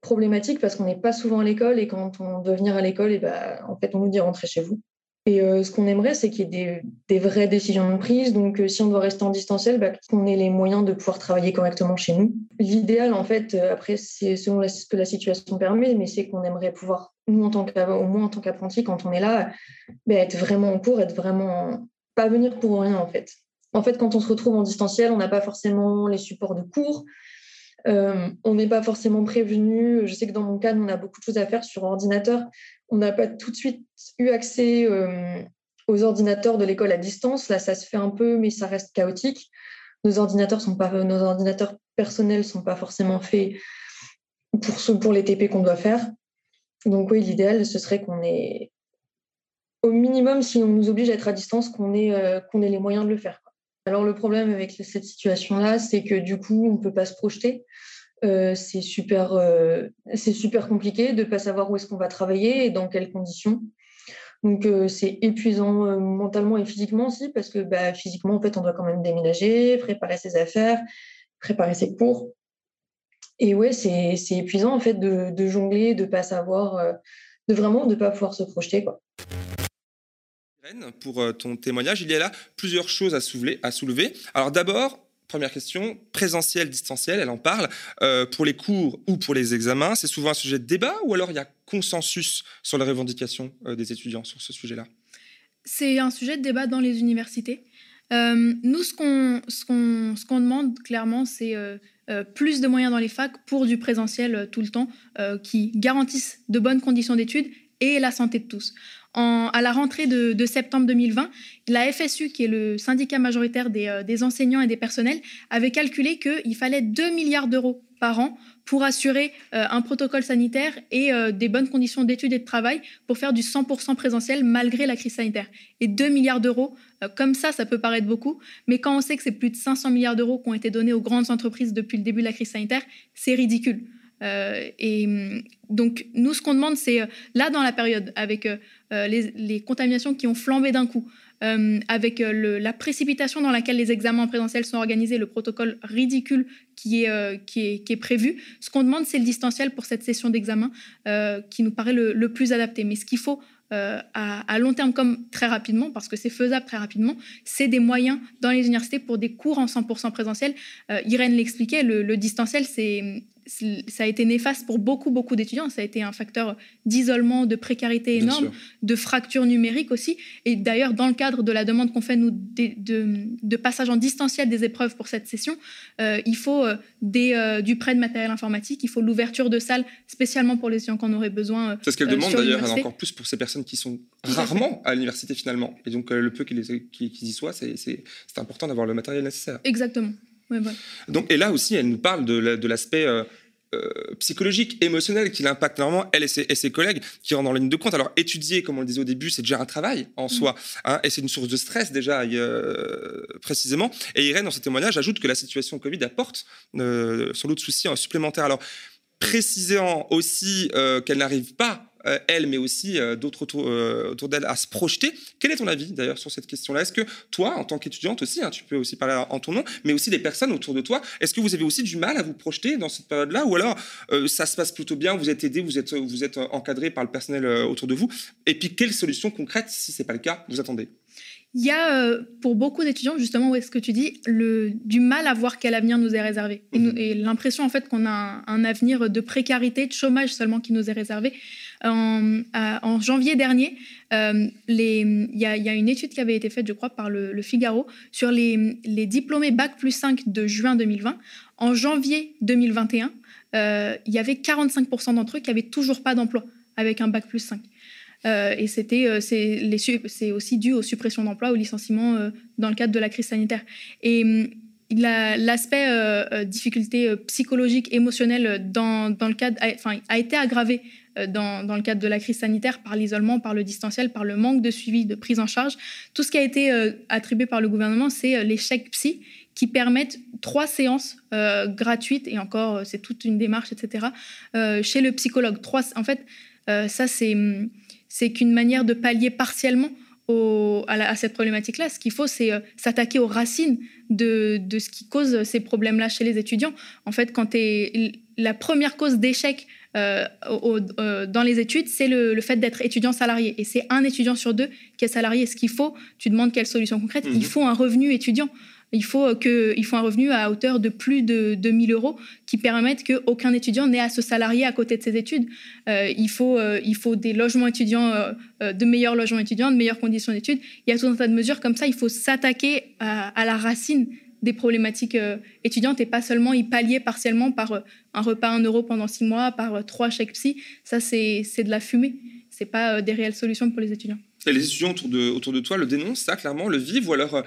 problématique parce qu'on n'est pas souvent à l'école et quand on doit venir à l'école, et bah, en fait, on nous dit rentrer chez vous. Et euh, ce qu'on aimerait, c'est qu'il y ait des, vraies décisions de prise. Donc, euh, si on doit rester en distanciel, bah, qu'on ait les moyens de pouvoir travailler correctement chez nous. L'idéal, en fait, euh, après, c'est selon ce que la situation permet, mais c'est qu'on aimerait pouvoir, nous, en tant au moins en tant qu'apprenti, quand on est là, bah, être vraiment en cours, être vraiment pas venir pour rien, en fait. En fait, quand on se retrouve en distanciel, on n'a pas forcément les supports de cours. on n'est pas forcément prévenu. Je sais que dans mon cas, on a beaucoup de choses à faire sur ordinateur. On n'a pas tout de suite eu accès aux ordinateurs de l'école à distance. Là, ça se fait un peu, mais ça reste chaotique. Nos ordinateurs, personnels ne sont pas forcément faits pour, les TP qu'on doit faire. Donc oui, l'idéal, ce serait qu'on ait, au minimum, si on nous oblige à être à distance, qu'on ait, euh, qu'on ait les moyens de le faire. Alors le problème avec cette situation-là, c'est que du coup, on ne peut pas se projeter. Euh, c'est super, euh, c'est super compliqué de ne pas savoir où est-ce qu'on va travailler et dans quelles conditions. Donc c'est épuisant mentalement et physiquement aussi parce que bah, physiquement en fait on doit quand même déménager, préparer ses affaires, préparer ses cours. Et ouais, c'est épuisant en fait de, de jongler, de pas savoir, euh, de vraiment de pas pouvoir se projeter quoi. Pour euh, ton témoignage, il y a là plusieurs choses à soulever. Alors d'abord, première question, présentiel, distanciel, elle en parle. Euh, pour les cours ou pour les examens, c'est souvent un sujet de débat ou alors il y a consensus sur les revendications des étudiants sur ce sujet-là? C'est un sujet de débat dans les universités. nous, ce qu'on demande clairement, c'est euh, plus de moyens dans les facs pour du présentiel euh, tout le temps, euh, qui garantissent de bonnes conditions d'études et la santé de tous. à la rentrée de, septembre 2020, la FSU, qui est le syndicat majoritaire des, enseignants et des personnels, avait calculé qu'il fallait 2 milliards d'euros par an pour assurer un protocole sanitaire et des bonnes conditions d'études et de travail pour faire du 100% présentiel malgré la crise sanitaire. Et 2 milliards d'euros, euh, comme ça, ça peut paraître beaucoup, mais quand on sait que c'est plus de 500 milliards d'euros qui ont été donnés aux grandes entreprises depuis le début de la crise sanitaire, c'est ridicule. Euh, et mm, donc, nous, ce qu'on demande, c'est euh, là, dans la période, avec les, contaminations qui ont flambé d'un coup, avec la précipitation dans laquelle les examens en présentiel sont organisés, le protocole ridicule qui est, qui est, prévu, ce qu'on demande, c'est le distanciel pour cette session d'examen qui nous paraît le, plus adapté. Mais ce qu'il faut euh, à, long terme comme très rapidement, parce que c'est faisable très rapidement, c'est des moyens dans les universités pour des cours en 100% présentiel. Euh, Irène l'expliquait, le, distanciel, c'est ça a été néfaste pour beaucoup, beaucoup d'étudiants. Ça a été un facteur d'isolement, de précarité énorme, de fracture numérique aussi. Et d'ailleurs, dans le cadre de la demande qu'on fait, nous, de, passage en distanciel des épreuves pour cette session, euh, il faut euh, des, euh, du prêt de matériel informatique, il faut l'ouverture de salles spécialement pour les étudiants qu'on aurait besoin. C'est ce qu'elle demande d'ailleurs, encore plus pour ces personnes qui sont rarement à, l'université finalement. Et donc, le peu qu'ils y soient, c'est important d'avoir le matériel nécessaire. Exactement. Donc, et là aussi, elle nous parle de l'aspect euh, psychologique, émotionnel qui l'impacte normalement, elle et ses, collègues, qui rentrent dans la ligne de compte. Alors, étudier, comme on le disait au début, c'est déjà un travail en mm. soi, hein, et c'est une source de stress déjà, euh, précisément. Et Irène, dans ce témoignage, ajoute que la situation Covid apporte euh, sans doute soucis supplémentaires. Alors, précisant aussi qu'elle n'arrive pas euh, elle, mais aussi euh, d'autres euh, autour, d'elle, à se projeter. Quel est ton avis d'ailleurs sur cette question-là? Est-ce que toi, en tant qu'étudiante aussi, hein, tu peux aussi parler en ton nom, mais aussi des personnes autour de toi, est-ce que vous avez aussi du mal à vous projeter dans cette période-là? Ou alors ça se passe plutôt bien, vous êtes aidé, vous êtes, vous êtes encadré par le personnel autour de vous? Et puis, quelles solutions concrètes, si ce n'est pas le cas, vous attendez? Il y a pour beaucoup d'étudiants, justement, où est-ce que tu dis, le, du mal à voir quel avenir nous est réservé. Et, mmh l'impression, en fait, qu'on a un, avenir de précarité, de chômage seulement qui nous est réservé. En, janvier dernier, euh, il y, a une étude qui avait été faite, je crois, par le, Figaro sur les, diplômés Bac plus 5 de juin 2020. En janvier 2021, euh, il y avait 45% d'entre eux qui n'avaient toujours pas d'emploi avec un Bac plus 5. Euh, et c'était, c'est aussi dû aux suppressions d'emplois, aux licenciements dans le cadre de la crise sanitaire. Et hum, l'aspect difficulté psychologique, émotionnelle dans, le cadre, a été aggravé euh, dans, le cadre de la crise sanitaire par l'isolement, par le distanciel, par le manque de suivi, de prise en charge. Tout ce qui a été euh, attribué par le gouvernement, c'est euh, les chèques psy qui permettent trois séances gratuites, et encore, c'est toute une démarche, etc., chez le psychologue. Trois, en fait, ça, c'est qu'une manière de pallier partiellement à, cette problématique-là. Ce qu'il faut, c'est s'attaquer aux racines de, ce qui cause ces problèmes-là chez les étudiants. En fait, quand es la première cause d'échec euh, euh, dans les études, c'est le, fait d'être étudiant salarié. Et c'est un étudiant sur deux qui est salarié. Ce qu'il faut, tu demandes quelle solution concrète, il mhm. faut un revenu étudiant. Il faut, que, il faut un revenu à hauteur de plus de 2000 euros qui permettent qu'aucun étudiant n'ait à se salarier à côté de ses études. Euh, il, faut, il faut des logements étudiants, de meilleurs logements étudiants, de meilleures conditions d'études. Il y a tout un tas de mesures comme ça. Il faut s'attaquer à, la racine des problématiques étudiantes et pas seulement y pallier partiellement par un repas à 1 euro pendant six mois, par trois chèques psy. Ça, c'est de la fumée. Ce n'est pas des réelles solutions pour les étudiants. Et les étudiants autour de, autour de toi le dénoncent, ça, clairement, le vivent, ou alors,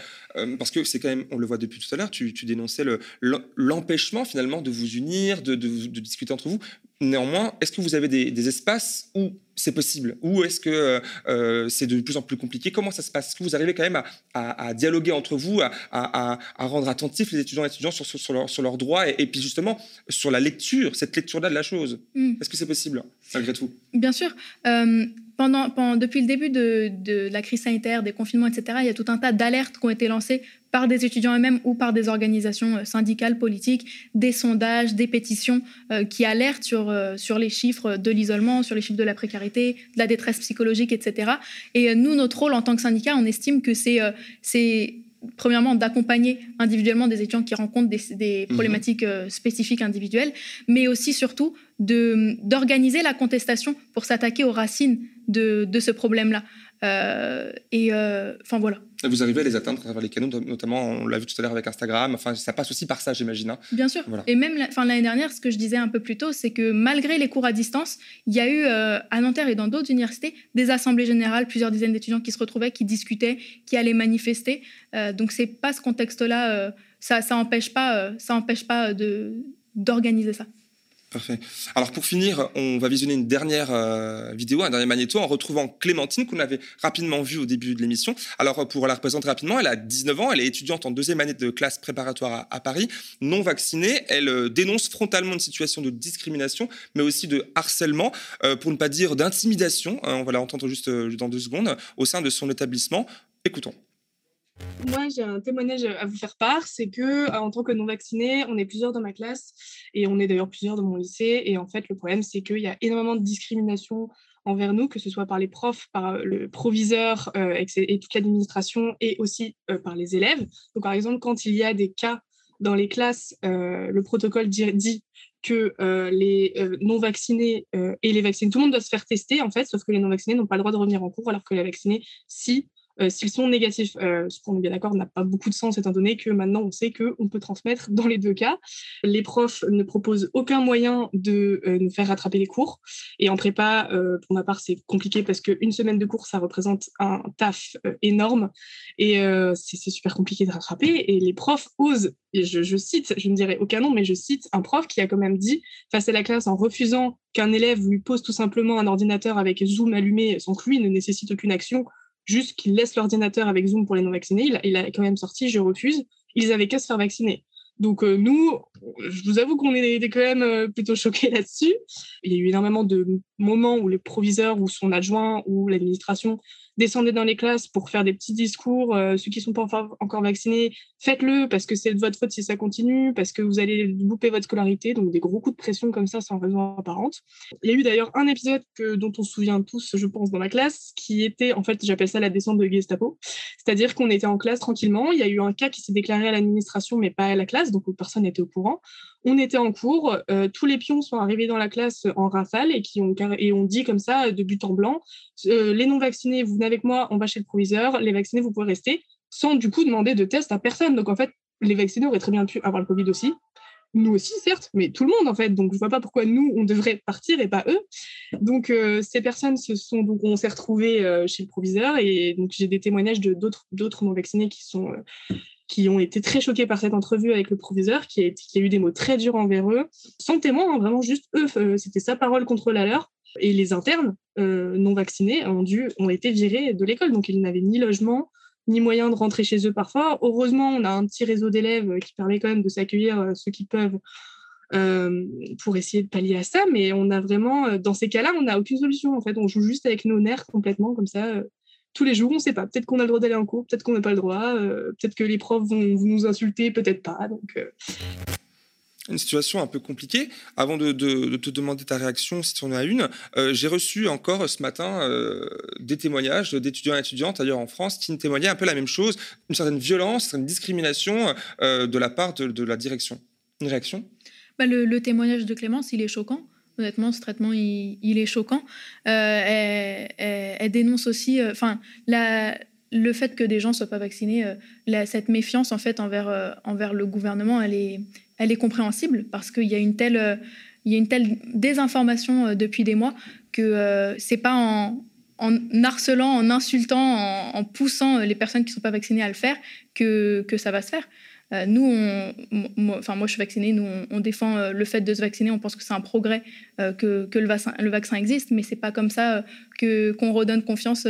parce que c'est quand même, on le voit depuis tout à l'heure, tu, tu, dénonçais l'empêchement finalement de vous unir, de, de, de, discuter entre vous. Néanmoins, est-ce que vous avez des, des espaces où c'est possible? Ou est-ce que euh, euh, c'est de plus en plus compliqué? Comment ça se passe? Est-ce que vous arrivez quand même à, dialoguer entre vous, à, rendre attentifs les étudiants et étudiants sur, sur, leurs droits et, puis justement sur la lecture, cette lecture-là de la chose? Hmm. Est-ce que c'est possible, malgré tout? Bien sûr. Euh, depuis le début de, la crise sanitaire, des confinements, etc., il y a tout un tas d'alertes qui ont été lancées par des étudiants eux-mêmes ou par des organisations euh, syndicales, politiques, des sondages, des pétitions euh, qui alertent sur, euh, sur les chiffres de l'isolement, sur les chiffres de la précarité, de la détresse psychologique, etc. Et nous, notre rôle en tant que syndicat, on estime que c'est premièrement d'accompagner individuellement des étudiants qui rencontrent des, mhm. problématiques spécifiques individuelles, mais aussi surtout d'organiser la contestation pour s'attaquer aux racines de, de ce problème-là. Euh, et euh, enfin voilà. Vous arrivez à les atteindre à travers les canaux, notamment on l'a vu tout à l'heure avec Instagram. Enfin, ça passe aussi par ça, j'imagine. Hein. Bien sûr. Et même l'année dernière, ce que je disais un peu plus tôt, c'est que malgré les cours à distance, il y a eu euh, à Nanterre et dans d'autres universités des assemblées générales, plusieurs dizaines d'étudiants qui se retrouvaient, qui discutaient, qui allaient manifester. donc c'est pas ce contexte-là. ça, ça empêche pas, ça empêche pas de d'organiser ça. Parfait. Alors pour finir, on va visionner une dernière euh, vidéo, un dernier magnéto en retrouvant Clémentine qu'on avait rapidement vue au début de l'émission. Alors pour la représenter rapidement, elle a 19 ans, elle est étudiante en deuxième année de classe préparatoire à, Paris, non vaccinée. Elle euh, dénonce frontalement une situation de discrimination, mais aussi de harcèlement, euh, pour ne pas dire d'intimidation. Hein, on va la entendre juste dans deux secondes au sein de son établissement. Écoutons. Moi, j'ai un témoignage à vous faire part, c'est que en tant que non vacciné, on est plusieurs dans ma classe et on est d'ailleurs plusieurs dans mon lycée. Et en fait, le problème, c'est qu'il y a énormément de discrimination envers nous, que ce soit par les profs, par le proviseur euh, et, toute l'administration, et aussi euh, par les élèves. Donc, par exemple, quand il y a des cas dans les classes, euh, le protocole dit, que les non vaccinés et les vaccinés, tout le monde doit se faire tester en fait, sauf que les non vaccinés n'ont pas le droit de revenir en cours, alors que les vaccinés, si euh, s'ils sont négatifs, euh, ce qu'on est bien d'accord n'a pas beaucoup de sens étant donné que maintenant on sait qu'on peut transmettre dans les deux cas. Les profs ne proposent aucun moyen de euh, nous faire rattraper les cours. Et en prépa, pour ma part, c'est compliqué parce qu'une semaine de cours, ça représente un taf énorme et c'est super compliqué de rattraper. Et les profs osent, je, je cite, je ne dirais aucun nom, mais je cite un prof qui a quand même dit face à la classe en refusant qu'un élève lui pose tout simplement un ordinateur avec Zoom allumé sans que lui ne nécessite aucune action juste qu'ils laissent l'ordinateur avec Zoom pour les non-vaccinés. Il, a quand même sorti, je refuse. Ils avaient qu'à se faire vacciner. Donc euh, nous, je vous avoue qu'on était quand même euh, plutôt choqués là-dessus. Il y a eu énormément de moments où le proviseur ou son adjoint ou l'administration descendez dans les classes pour faire des petits discours. Euh, ceux qui ne sont pas encore vaccinés, faites-le parce que c'est de votre faute si ça continue, parce que vous allez louper votre scolarité. Donc des gros coups de pression comme ça sans raison apparente. Il y a eu d'ailleurs un épisode que, dont on se souvient tous, je pense, dans la classe, qui était, en fait, j'appelle ça la descente de Gestapo. C'est-à-dire qu'on était en classe tranquillement. Il y a eu un cas qui s'est déclaré à l'administration, mais pas à la classe, donc personne n'était au courant. On était en cours, euh, tous les pions sont arrivés dans la classe en rafale et qui ont dit comme ça de but en blanc euh, les non vaccinés, vous venez avec moi, on va chez le proviseur. Les vaccinés, vous pouvez rester, sans du coup demander de test à personne. Donc en fait, les vaccinés auraient très bien pu avoir le Covid aussi. Nous aussi, certes, mais tout le monde en fait. Donc je vois pas pourquoi nous on devrait partir et pas eux. Donc euh, ces personnes se sont donc on s'est retrouvés chez le proviseur et donc j'ai des témoignages de d'autres d'autres non vaccinés qui sont qui ont été très choqués par cette entrevue avec le proviseur, qui a, eu des mots très durs envers eux, sans témoin, hein, vraiment juste eux, euh, c'était sa parole contre la leur. Et les internes euh, non vaccinés ont, dû, ont été virés de l'école, donc ils n'avaient ni logement, ni moyen de rentrer chez eux parfois. Heureusement, on a un petit réseau d'élèves qui permet quand même de s'accueillir euh, ceux qui peuvent pour essayer de pallier à ça, mais on a vraiment, dans ces cas-là, on n'a aucune solution en fait. On joue juste avec nos nerfs complètement comme ça tous les jours, on ne sait pas. Peut-être qu'on a le droit d'aller en cours, peut-être qu'on n'a pas le droit, euh, peut-être que les profs vont, nous insulter, peut-être pas. Donc, euh. Une situation un peu compliquée. Avant de, te demander ta réaction, si tu en as une, euh, j'ai reçu encore ce matin des témoignages d'étudiants et étudiantes ailleurs en France qui me témoignaient un peu la même chose, une certaine violence, une discrimination de la part de, la direction. Une réaction? Bah, le, le, témoignage de Clémence, il est choquant. Honnêtement, ce traitement, il, est choquant. Euh, elle, dénonce aussi, euh, enfin, le fait que des gens soient pas vaccinés, cette méfiance en fait envers, envers le gouvernement, elle est, elle compréhensible parce qu'il y a une telle, désinformation depuis des mois que c'est pas en, harcelant, en insultant, en, poussant les personnes qui ne sont pas vaccinées à le faire que ça va se faire. Euh, nous, moi, moi je suis vaccinée, nous on, défend euh, le fait de se vacciner, on pense que c'est un progrès euh, que, le, vaccin, existe, mais c'est pas comme ça qu'on redonne confiance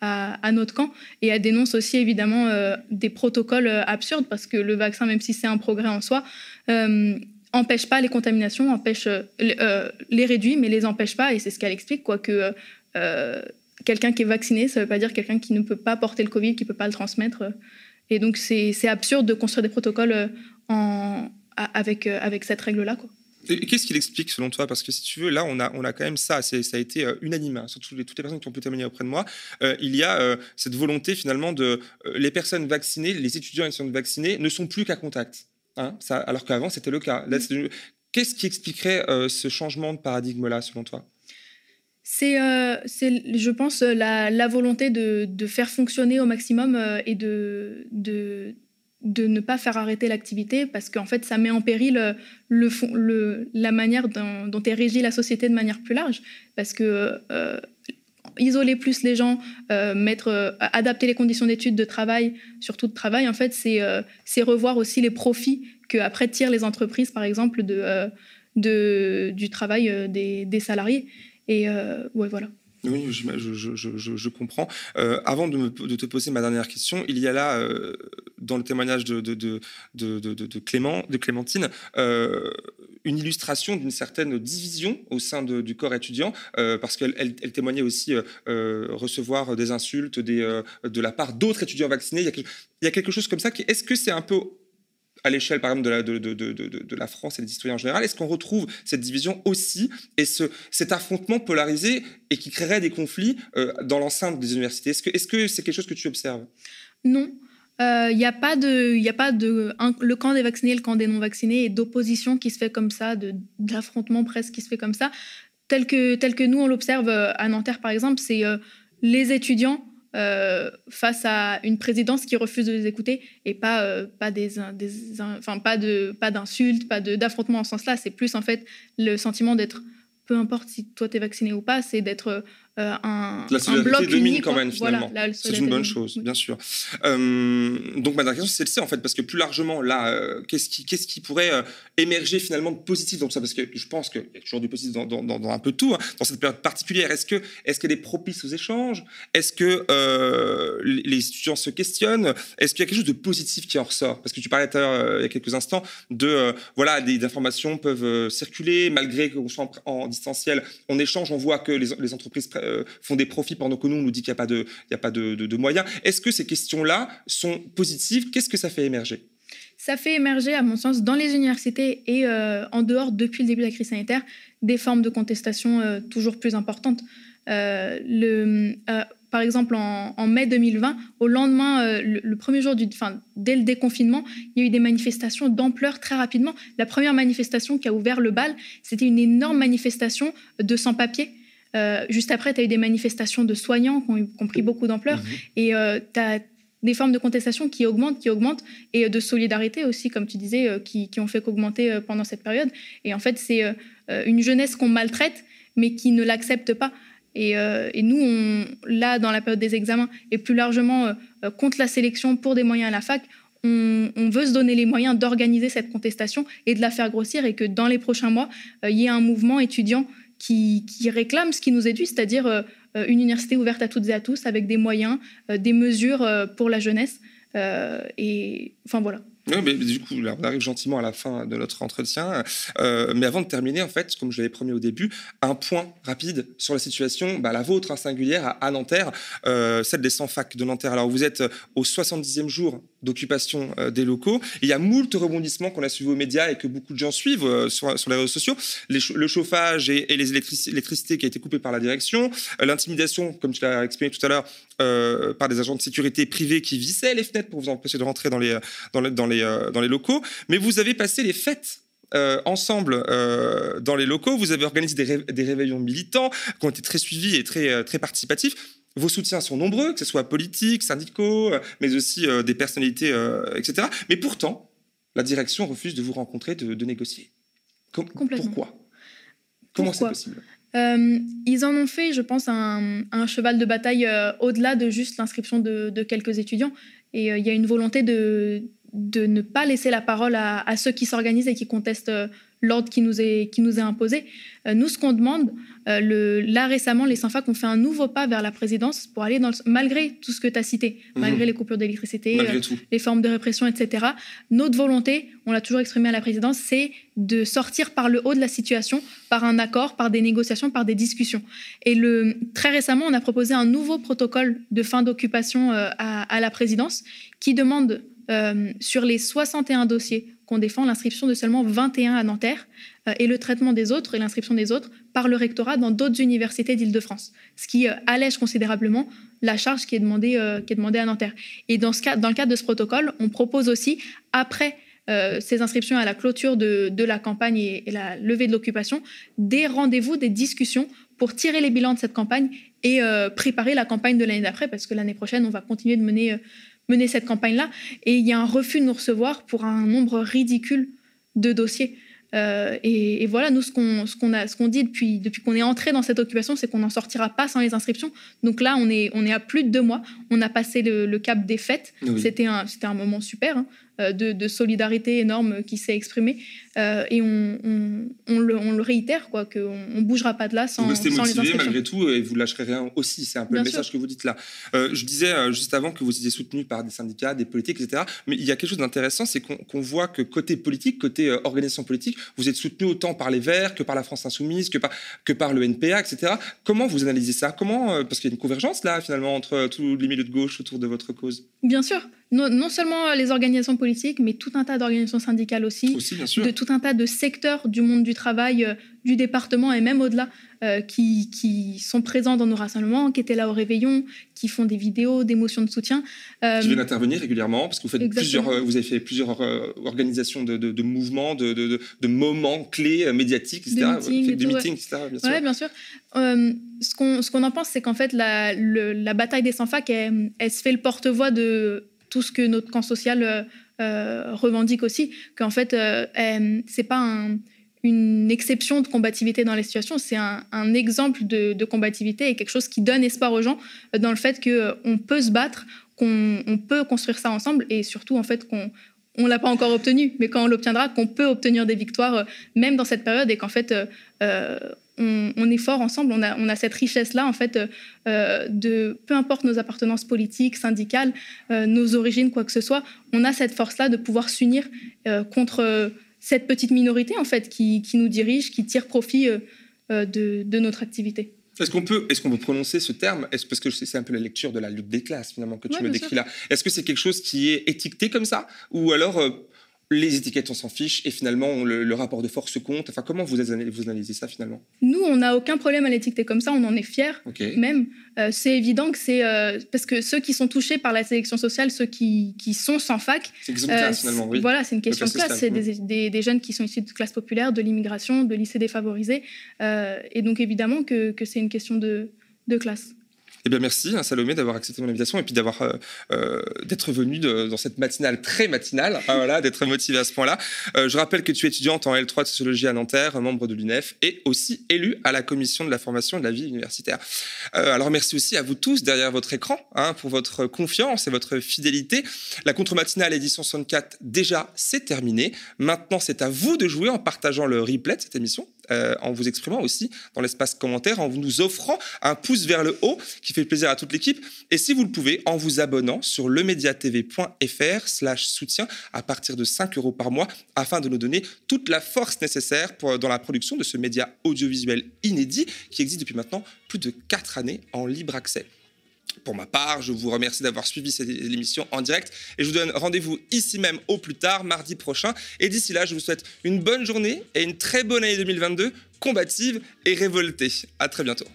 à, notre camp. Et elle dénonce aussi évidemment des protocoles absurdes parce que le vaccin, même si c'est un progrès en soi, empêche pas les contaminations, empêche les réduit, mais les empêche pas. Et c'est ce qu'elle explique, quoi, que quelqu'un qui est vacciné, ça ne veut pas dire quelqu'un qui ne peut pas porter le Covid, qui ne peut pas le transmettre. Et donc, c'est absurde de construire des protocoles euh, en, avec, euh, avec cette règle-là. Qu'est-ce qu'il explique selon toi? Parce que si tu veux, là, on a, on a quand même ça, ça a été euh, unanime, hein, surtout les, toutes les personnes qui ont pu témoigner auprès de moi. il y a cette volonté finalement de les personnes vaccinées, les étudiants et étudiantes vaccinés ne sont plus qu'à contact. Hein, ça, alors qu'avant, c'était le cas. Qu'est-ce qui expliquerait ce changement de paradigme-là, selon toi? C'est, euh, je pense, la, la volonté de, faire fonctionner au maximum euh, et de, ne pas faire arrêter l'activité parce qu'en fait, ça met en péril euh, la manière dont, est régie la société de manière plus large. Parce que isoler plus les gens, mettre, adapter les conditions d'études, de travail, surtout de travail, en fait, c'est, c'est revoir aussi les profits que après tirent les entreprises, par exemple, du travail des salariés. Et euh, voilà. Oui, je, je, comprends. Euh, avant de, te poser ma dernière question, il y a là, euh, dans le témoignage de, Clément, de Clémentine, une illustration d'une certaine division au sein du corps étudiant, parce qu'elle elle, elle témoignait aussi recevoir des insultes de la part d'autres étudiants vaccinés. Il y, a, il y a quelque chose comme ça. Est-ce que c'est un peu à l'échelle, par exemple, de la, France et des citoyens en général Est-ce qu'on retrouve cette division aussi et ce, cet affrontement polarisé et qui créerait des conflits euh, dans l'enceinte des universités? Est-ce que c'est -ce c'est quelque chose que tu observes? Non. Il euh, n'y a pas de, y a pas de le camp des vaccinés, le camp des non vaccinés et d'opposition qui se fait comme ça, d'affrontement presque qui se fait comme ça, tel que, tel que nous on l'observe euh, à Nanterre par exemple, c'est les étudiants euh, face à une présidence qui refuse de les écouter et pas, euh, pas des, des enfin, d'insultes, pas d'affrontements en ce sens-là. C'est plus en fait le sentiment d'être peu importe si toi tu es vacciné ou pas, c'est d'être euh, un, la un bloc domine quand même finalement. c'est une bonne chose, bien sûr. Euh, donc ma dernière question c'est le en fait parce que plus largement là, euh, qu'est-ce qui qu'est-ce qui pourrait émerger finalement de positif dans tout ça? Parce que je pense qu'il y a toujours du positif dans, dans, dans, un peu tout hein, dans cette période particulière. Est-ce que est-ce qu'elle est propice aux échanges? Est-ce que les étudiants se questionnent? Est-ce qu'il y a quelque chose de positif qui en ressort? Parce que tu parlais il y a quelques instants de voilà des informations peuvent circuler malgré qu'on soit en, distanciel, on échange, on voit que les, les entreprises euh, font des profits pendant que nous, on nous dit qu'il n'y a pas de, moyens. Est-ce que ces questions-là sont positives? Qu'est-ce que ça fait émerger? Ça fait émerger, à mon sens, dans les universités et euh, en dehors, depuis le début de la crise sanitaire, des formes de contestation euh, toujours plus importantes. le, par exemple, en, mai 2020, au lendemain, le, premier jour, du, enfin, dès le déconfinement, il y a eu des manifestations d'ampleur très rapidement. La première manifestation qui a ouvert le bal, c'était une énorme manifestation de sans-papiers euh, juste après, tu as eu des manifestations de soignants qui ont, pris beaucoup d'ampleur. Mhm. Et euh, tu as des formes de contestation qui augmentent, qui augmentent, et de solidarité aussi, comme tu disais, euh, qui, ont fait qu'augmenter pendant cette période. Et en fait, c'est une jeunesse qu'on maltraite, mais qui ne l'accepte pas. Et, nous, on, là, dans la période des examens, et plus largement contre la sélection pour des moyens à la fac, on, on veut se donner les moyens d'organiser cette contestation et de la faire grossir, et que dans les prochains mois, il y ait un mouvement étudiant qui, réclame ce qui nous est dû, c'est-à-dire euh, euh, une université ouverte à toutes et à tous, avec des moyens, euh, des mesures pour la jeunesse. et enfin voilà. Oui, mais du coup, là, on arrive gentiment à la fin de notre entretien. mais avant de terminer, en fait, comme je l'avais promis au début, un point rapide sur la situation, bah, la vôtre, hein, singulière, à, Nanterre, celle des 100 facs de Nanterre. Alors, vous êtes au 70e jour d'occupation euh, des locaux. il y a moult rebondissements qu'on a suivis aux médias et que beaucoup de gens suivent euh, sur, les réseaux sociaux. le chauffage et, l'électricité qui a été coupée par la direction, euh, l'intimidation, comme tu l'as exprimé tout à l'heure, par des agents de sécurité privés qui vissaient les fenêtres pour vous empêcher de rentrer dans les, dans les, dans les, dans les locaux. Mais vous avez passé les fêtes euh, ensemble euh, dans les locaux. Vous avez organisé des, réveillons militants qui ont été très suivis et très, très participatifs. Vos soutiens sont nombreux, que ce soit politiques, syndicaux, mais aussi des personnalités, etc. Mais pourtant, la direction refuse de vous rencontrer, de, négocier. Complètement. Pourquoi? Comment c'est possible? Euh, ils en ont fait, je pense, un, cheval de bataille euh, au-delà de juste l'inscription de, quelques étudiants. Et euh, il y a une volonté de, de ne pas laisser la parole à, ceux qui s'organisent et qui contestent l'ordre qui, nous est, qui nous est imposé. nous, ce qu'on demande, le, là récemment, les SINFAC ont fait un nouveau pas vers la présidence pour aller dans malgré tout ce que tu as cité, mhm. malgré les coupures d'électricité, les formes de répression, etc. Notre volonté, on l'a toujours exprimé à la présidence, c'est de sortir par le haut de la situation, par un accord, par des négociations, par des discussions. Et le, très récemment, on a proposé un nouveau protocole de fin d'occupation à, à la présidence qui demande euh, sur les 61 dossiers qu'on défend, l'inscription de seulement 21 à Nanterre euh, et le traitement des autres et l'inscription des autres par le rectorat dans d'autres universités d'Île-de-France, ce qui euh, allège considérablement la charge qui est demandée, demandée à Nanterre. Et dans, cas, le cadre de ce protocole, on propose aussi, après ces inscriptions à la clôture de, la campagne et, la levée de l'occupation, des rendez-vous, des discussions pour tirer les bilans de cette campagne et préparer la campagne de l'année d'après, parce que l'année prochaine, on va continuer de mener mener cette campagne-là. Et il y a un refus de nous recevoir pour un nombre ridicule de dossiers. Euh, et, voilà, nous, ce qu'on qu'on dit depuis, depuis qu'on est entré dans cette occupation, c'est qu'on n'en sortira pas sans les inscriptions. Donc là, on est, on est à plus de deux mois. On a passé le, cap des fêtes. C'était un, un moment super. Hein. Euh, de, solidarité énorme qui s'est exprimée. Euh, et on, on, le, réitère, quoi, qu'on ne bougera pas de là sans, vous restez sans motivé, malgré tout et vous lâcherez rien aussi. C'est un peu le message que vous dites là. Euh, je disais juste avant que vous étiez soutenu par des syndicats, des politiques, etc. Mais il y a quelque chose d'intéressant, c'est qu'on voit que côté politique, côté organisation politique, vous êtes soutenu autant par les Verts que par la France Insoumise, que par, que par le NPA, etc. Comment vous analysez ça? Comment Parce qu'il y a une convergence là, finalement, entre tous les milieux de gauche autour de votre cause? Bien sûr non, seulement les organisations politiques, mais tout un tas d'organisations syndicales aussi, de tout un tas de secteurs du monde du travail, euh, du département et même au-delà, euh, qui, qui, sont présents dans nos rassemblements, qui étaient là au réveillon, qui font des vidéos, des motions de soutien. Euh, qui viennent intervenir régulièrement, parce que vous, faites plusieurs, vous avez fait plusieurs organisations de, mouvements, de, de, moments clés médiatiques, etc. Des meetings, etc. Bien sûr. bien sûr. ce qu'on en pense, c'est qu'en fait, la, la, bataille des sans-fac, elle, elle se fait le porte-voix de tout ce que notre camp social euh, euh, revendique aussi, qu'en fait, euh, c'est pas une exception de combativité dans les situations, c'est un, exemple de, combativité et quelque chose qui donne espoir aux gens dans le fait qu'on peut se battre, qu'on peut construire ça ensemble et surtout en fait qu'on on l'a pas encore obtenu, mais quand on l'obtiendra, qu'on peut obtenir des victoires même dans cette période et qu'en fait on, est fort ensemble, on a, cette richesse-là, en fait, euh, de peu importe nos appartenances politiques, syndicales, euh, nos origines, quoi que ce soit, on a cette force-là de pouvoir s'unir euh, contre cette petite minorité, en fait, qui, nous dirige, qui tire profit de, notre activité. Est-ce qu'on peut, est-ce qu'on peut prononcer ce terme? Est Parce que c'est un peu la lecture de la lutte des classes, finalement, que tu me décris là. Est-ce que c'est quelque chose qui est étiqueté comme ça? Ou alors les étiquettes, on s'en fiche, et finalement, le, rapport de force compte. Enfin, comment vous, analysez ça finalement? Nous, on n'a aucun problème à l'étiqueter comme ça, on en est fiers. Même, euh, c'est évident que c'est euh, parce que ceux qui sont touchés par la sélection sociale, ceux qui, sont sans fac, c'est une question de classe euh, finalement. Oui. Voilà, c'est une question de classe. C'est des, jeunes qui sont issus de classe populaire, de l'immigration, de lycées défavorisés, et donc évidemment que, c'est une question de classe. Eh bien, merci, hein, Salomé, d'avoir accepté mon invitation et puis d'avoir euh, euh, d'être venu dans cette matinale très matinale, hein, voilà, d'être motivé à ce point-là. Euh, je rappelle que tu es étudiante en L3 de sociologie à Nanterre, membre de l'UNEF et aussi élu à la commission de la formation de la vie universitaire. alors, merci aussi à vous tous derrière votre écran hein, pour votre confiance et votre fidélité. La contre-matinale édition 64, déjà, c'est terminé. Maintenant, c'est à vous de jouer en partageant le replay de cette émission euh, en vous exprimant aussi dans l'espace commentaire, en nous offrant un pouce vers le haut qui fait plaisir à toute l'équipe. Et si vous le pouvez, en vous abonnant sur lemediatv.fr slash soutien à partir de 5 euros par mois afin de nous donner toute la force nécessaire pour, dans la production de ce média audiovisuel inédit qui existe depuis maintenant plus de 4 années en libre accès. Pour ma part, je vous remercie d'avoir suivi cette émission en direct et je vous donne rendez-vous ici même au plus tard, mardi prochain. Et d'ici là, je vous souhaite une bonne journée et une très bonne année 2022, combative et révoltée. À très bientôt.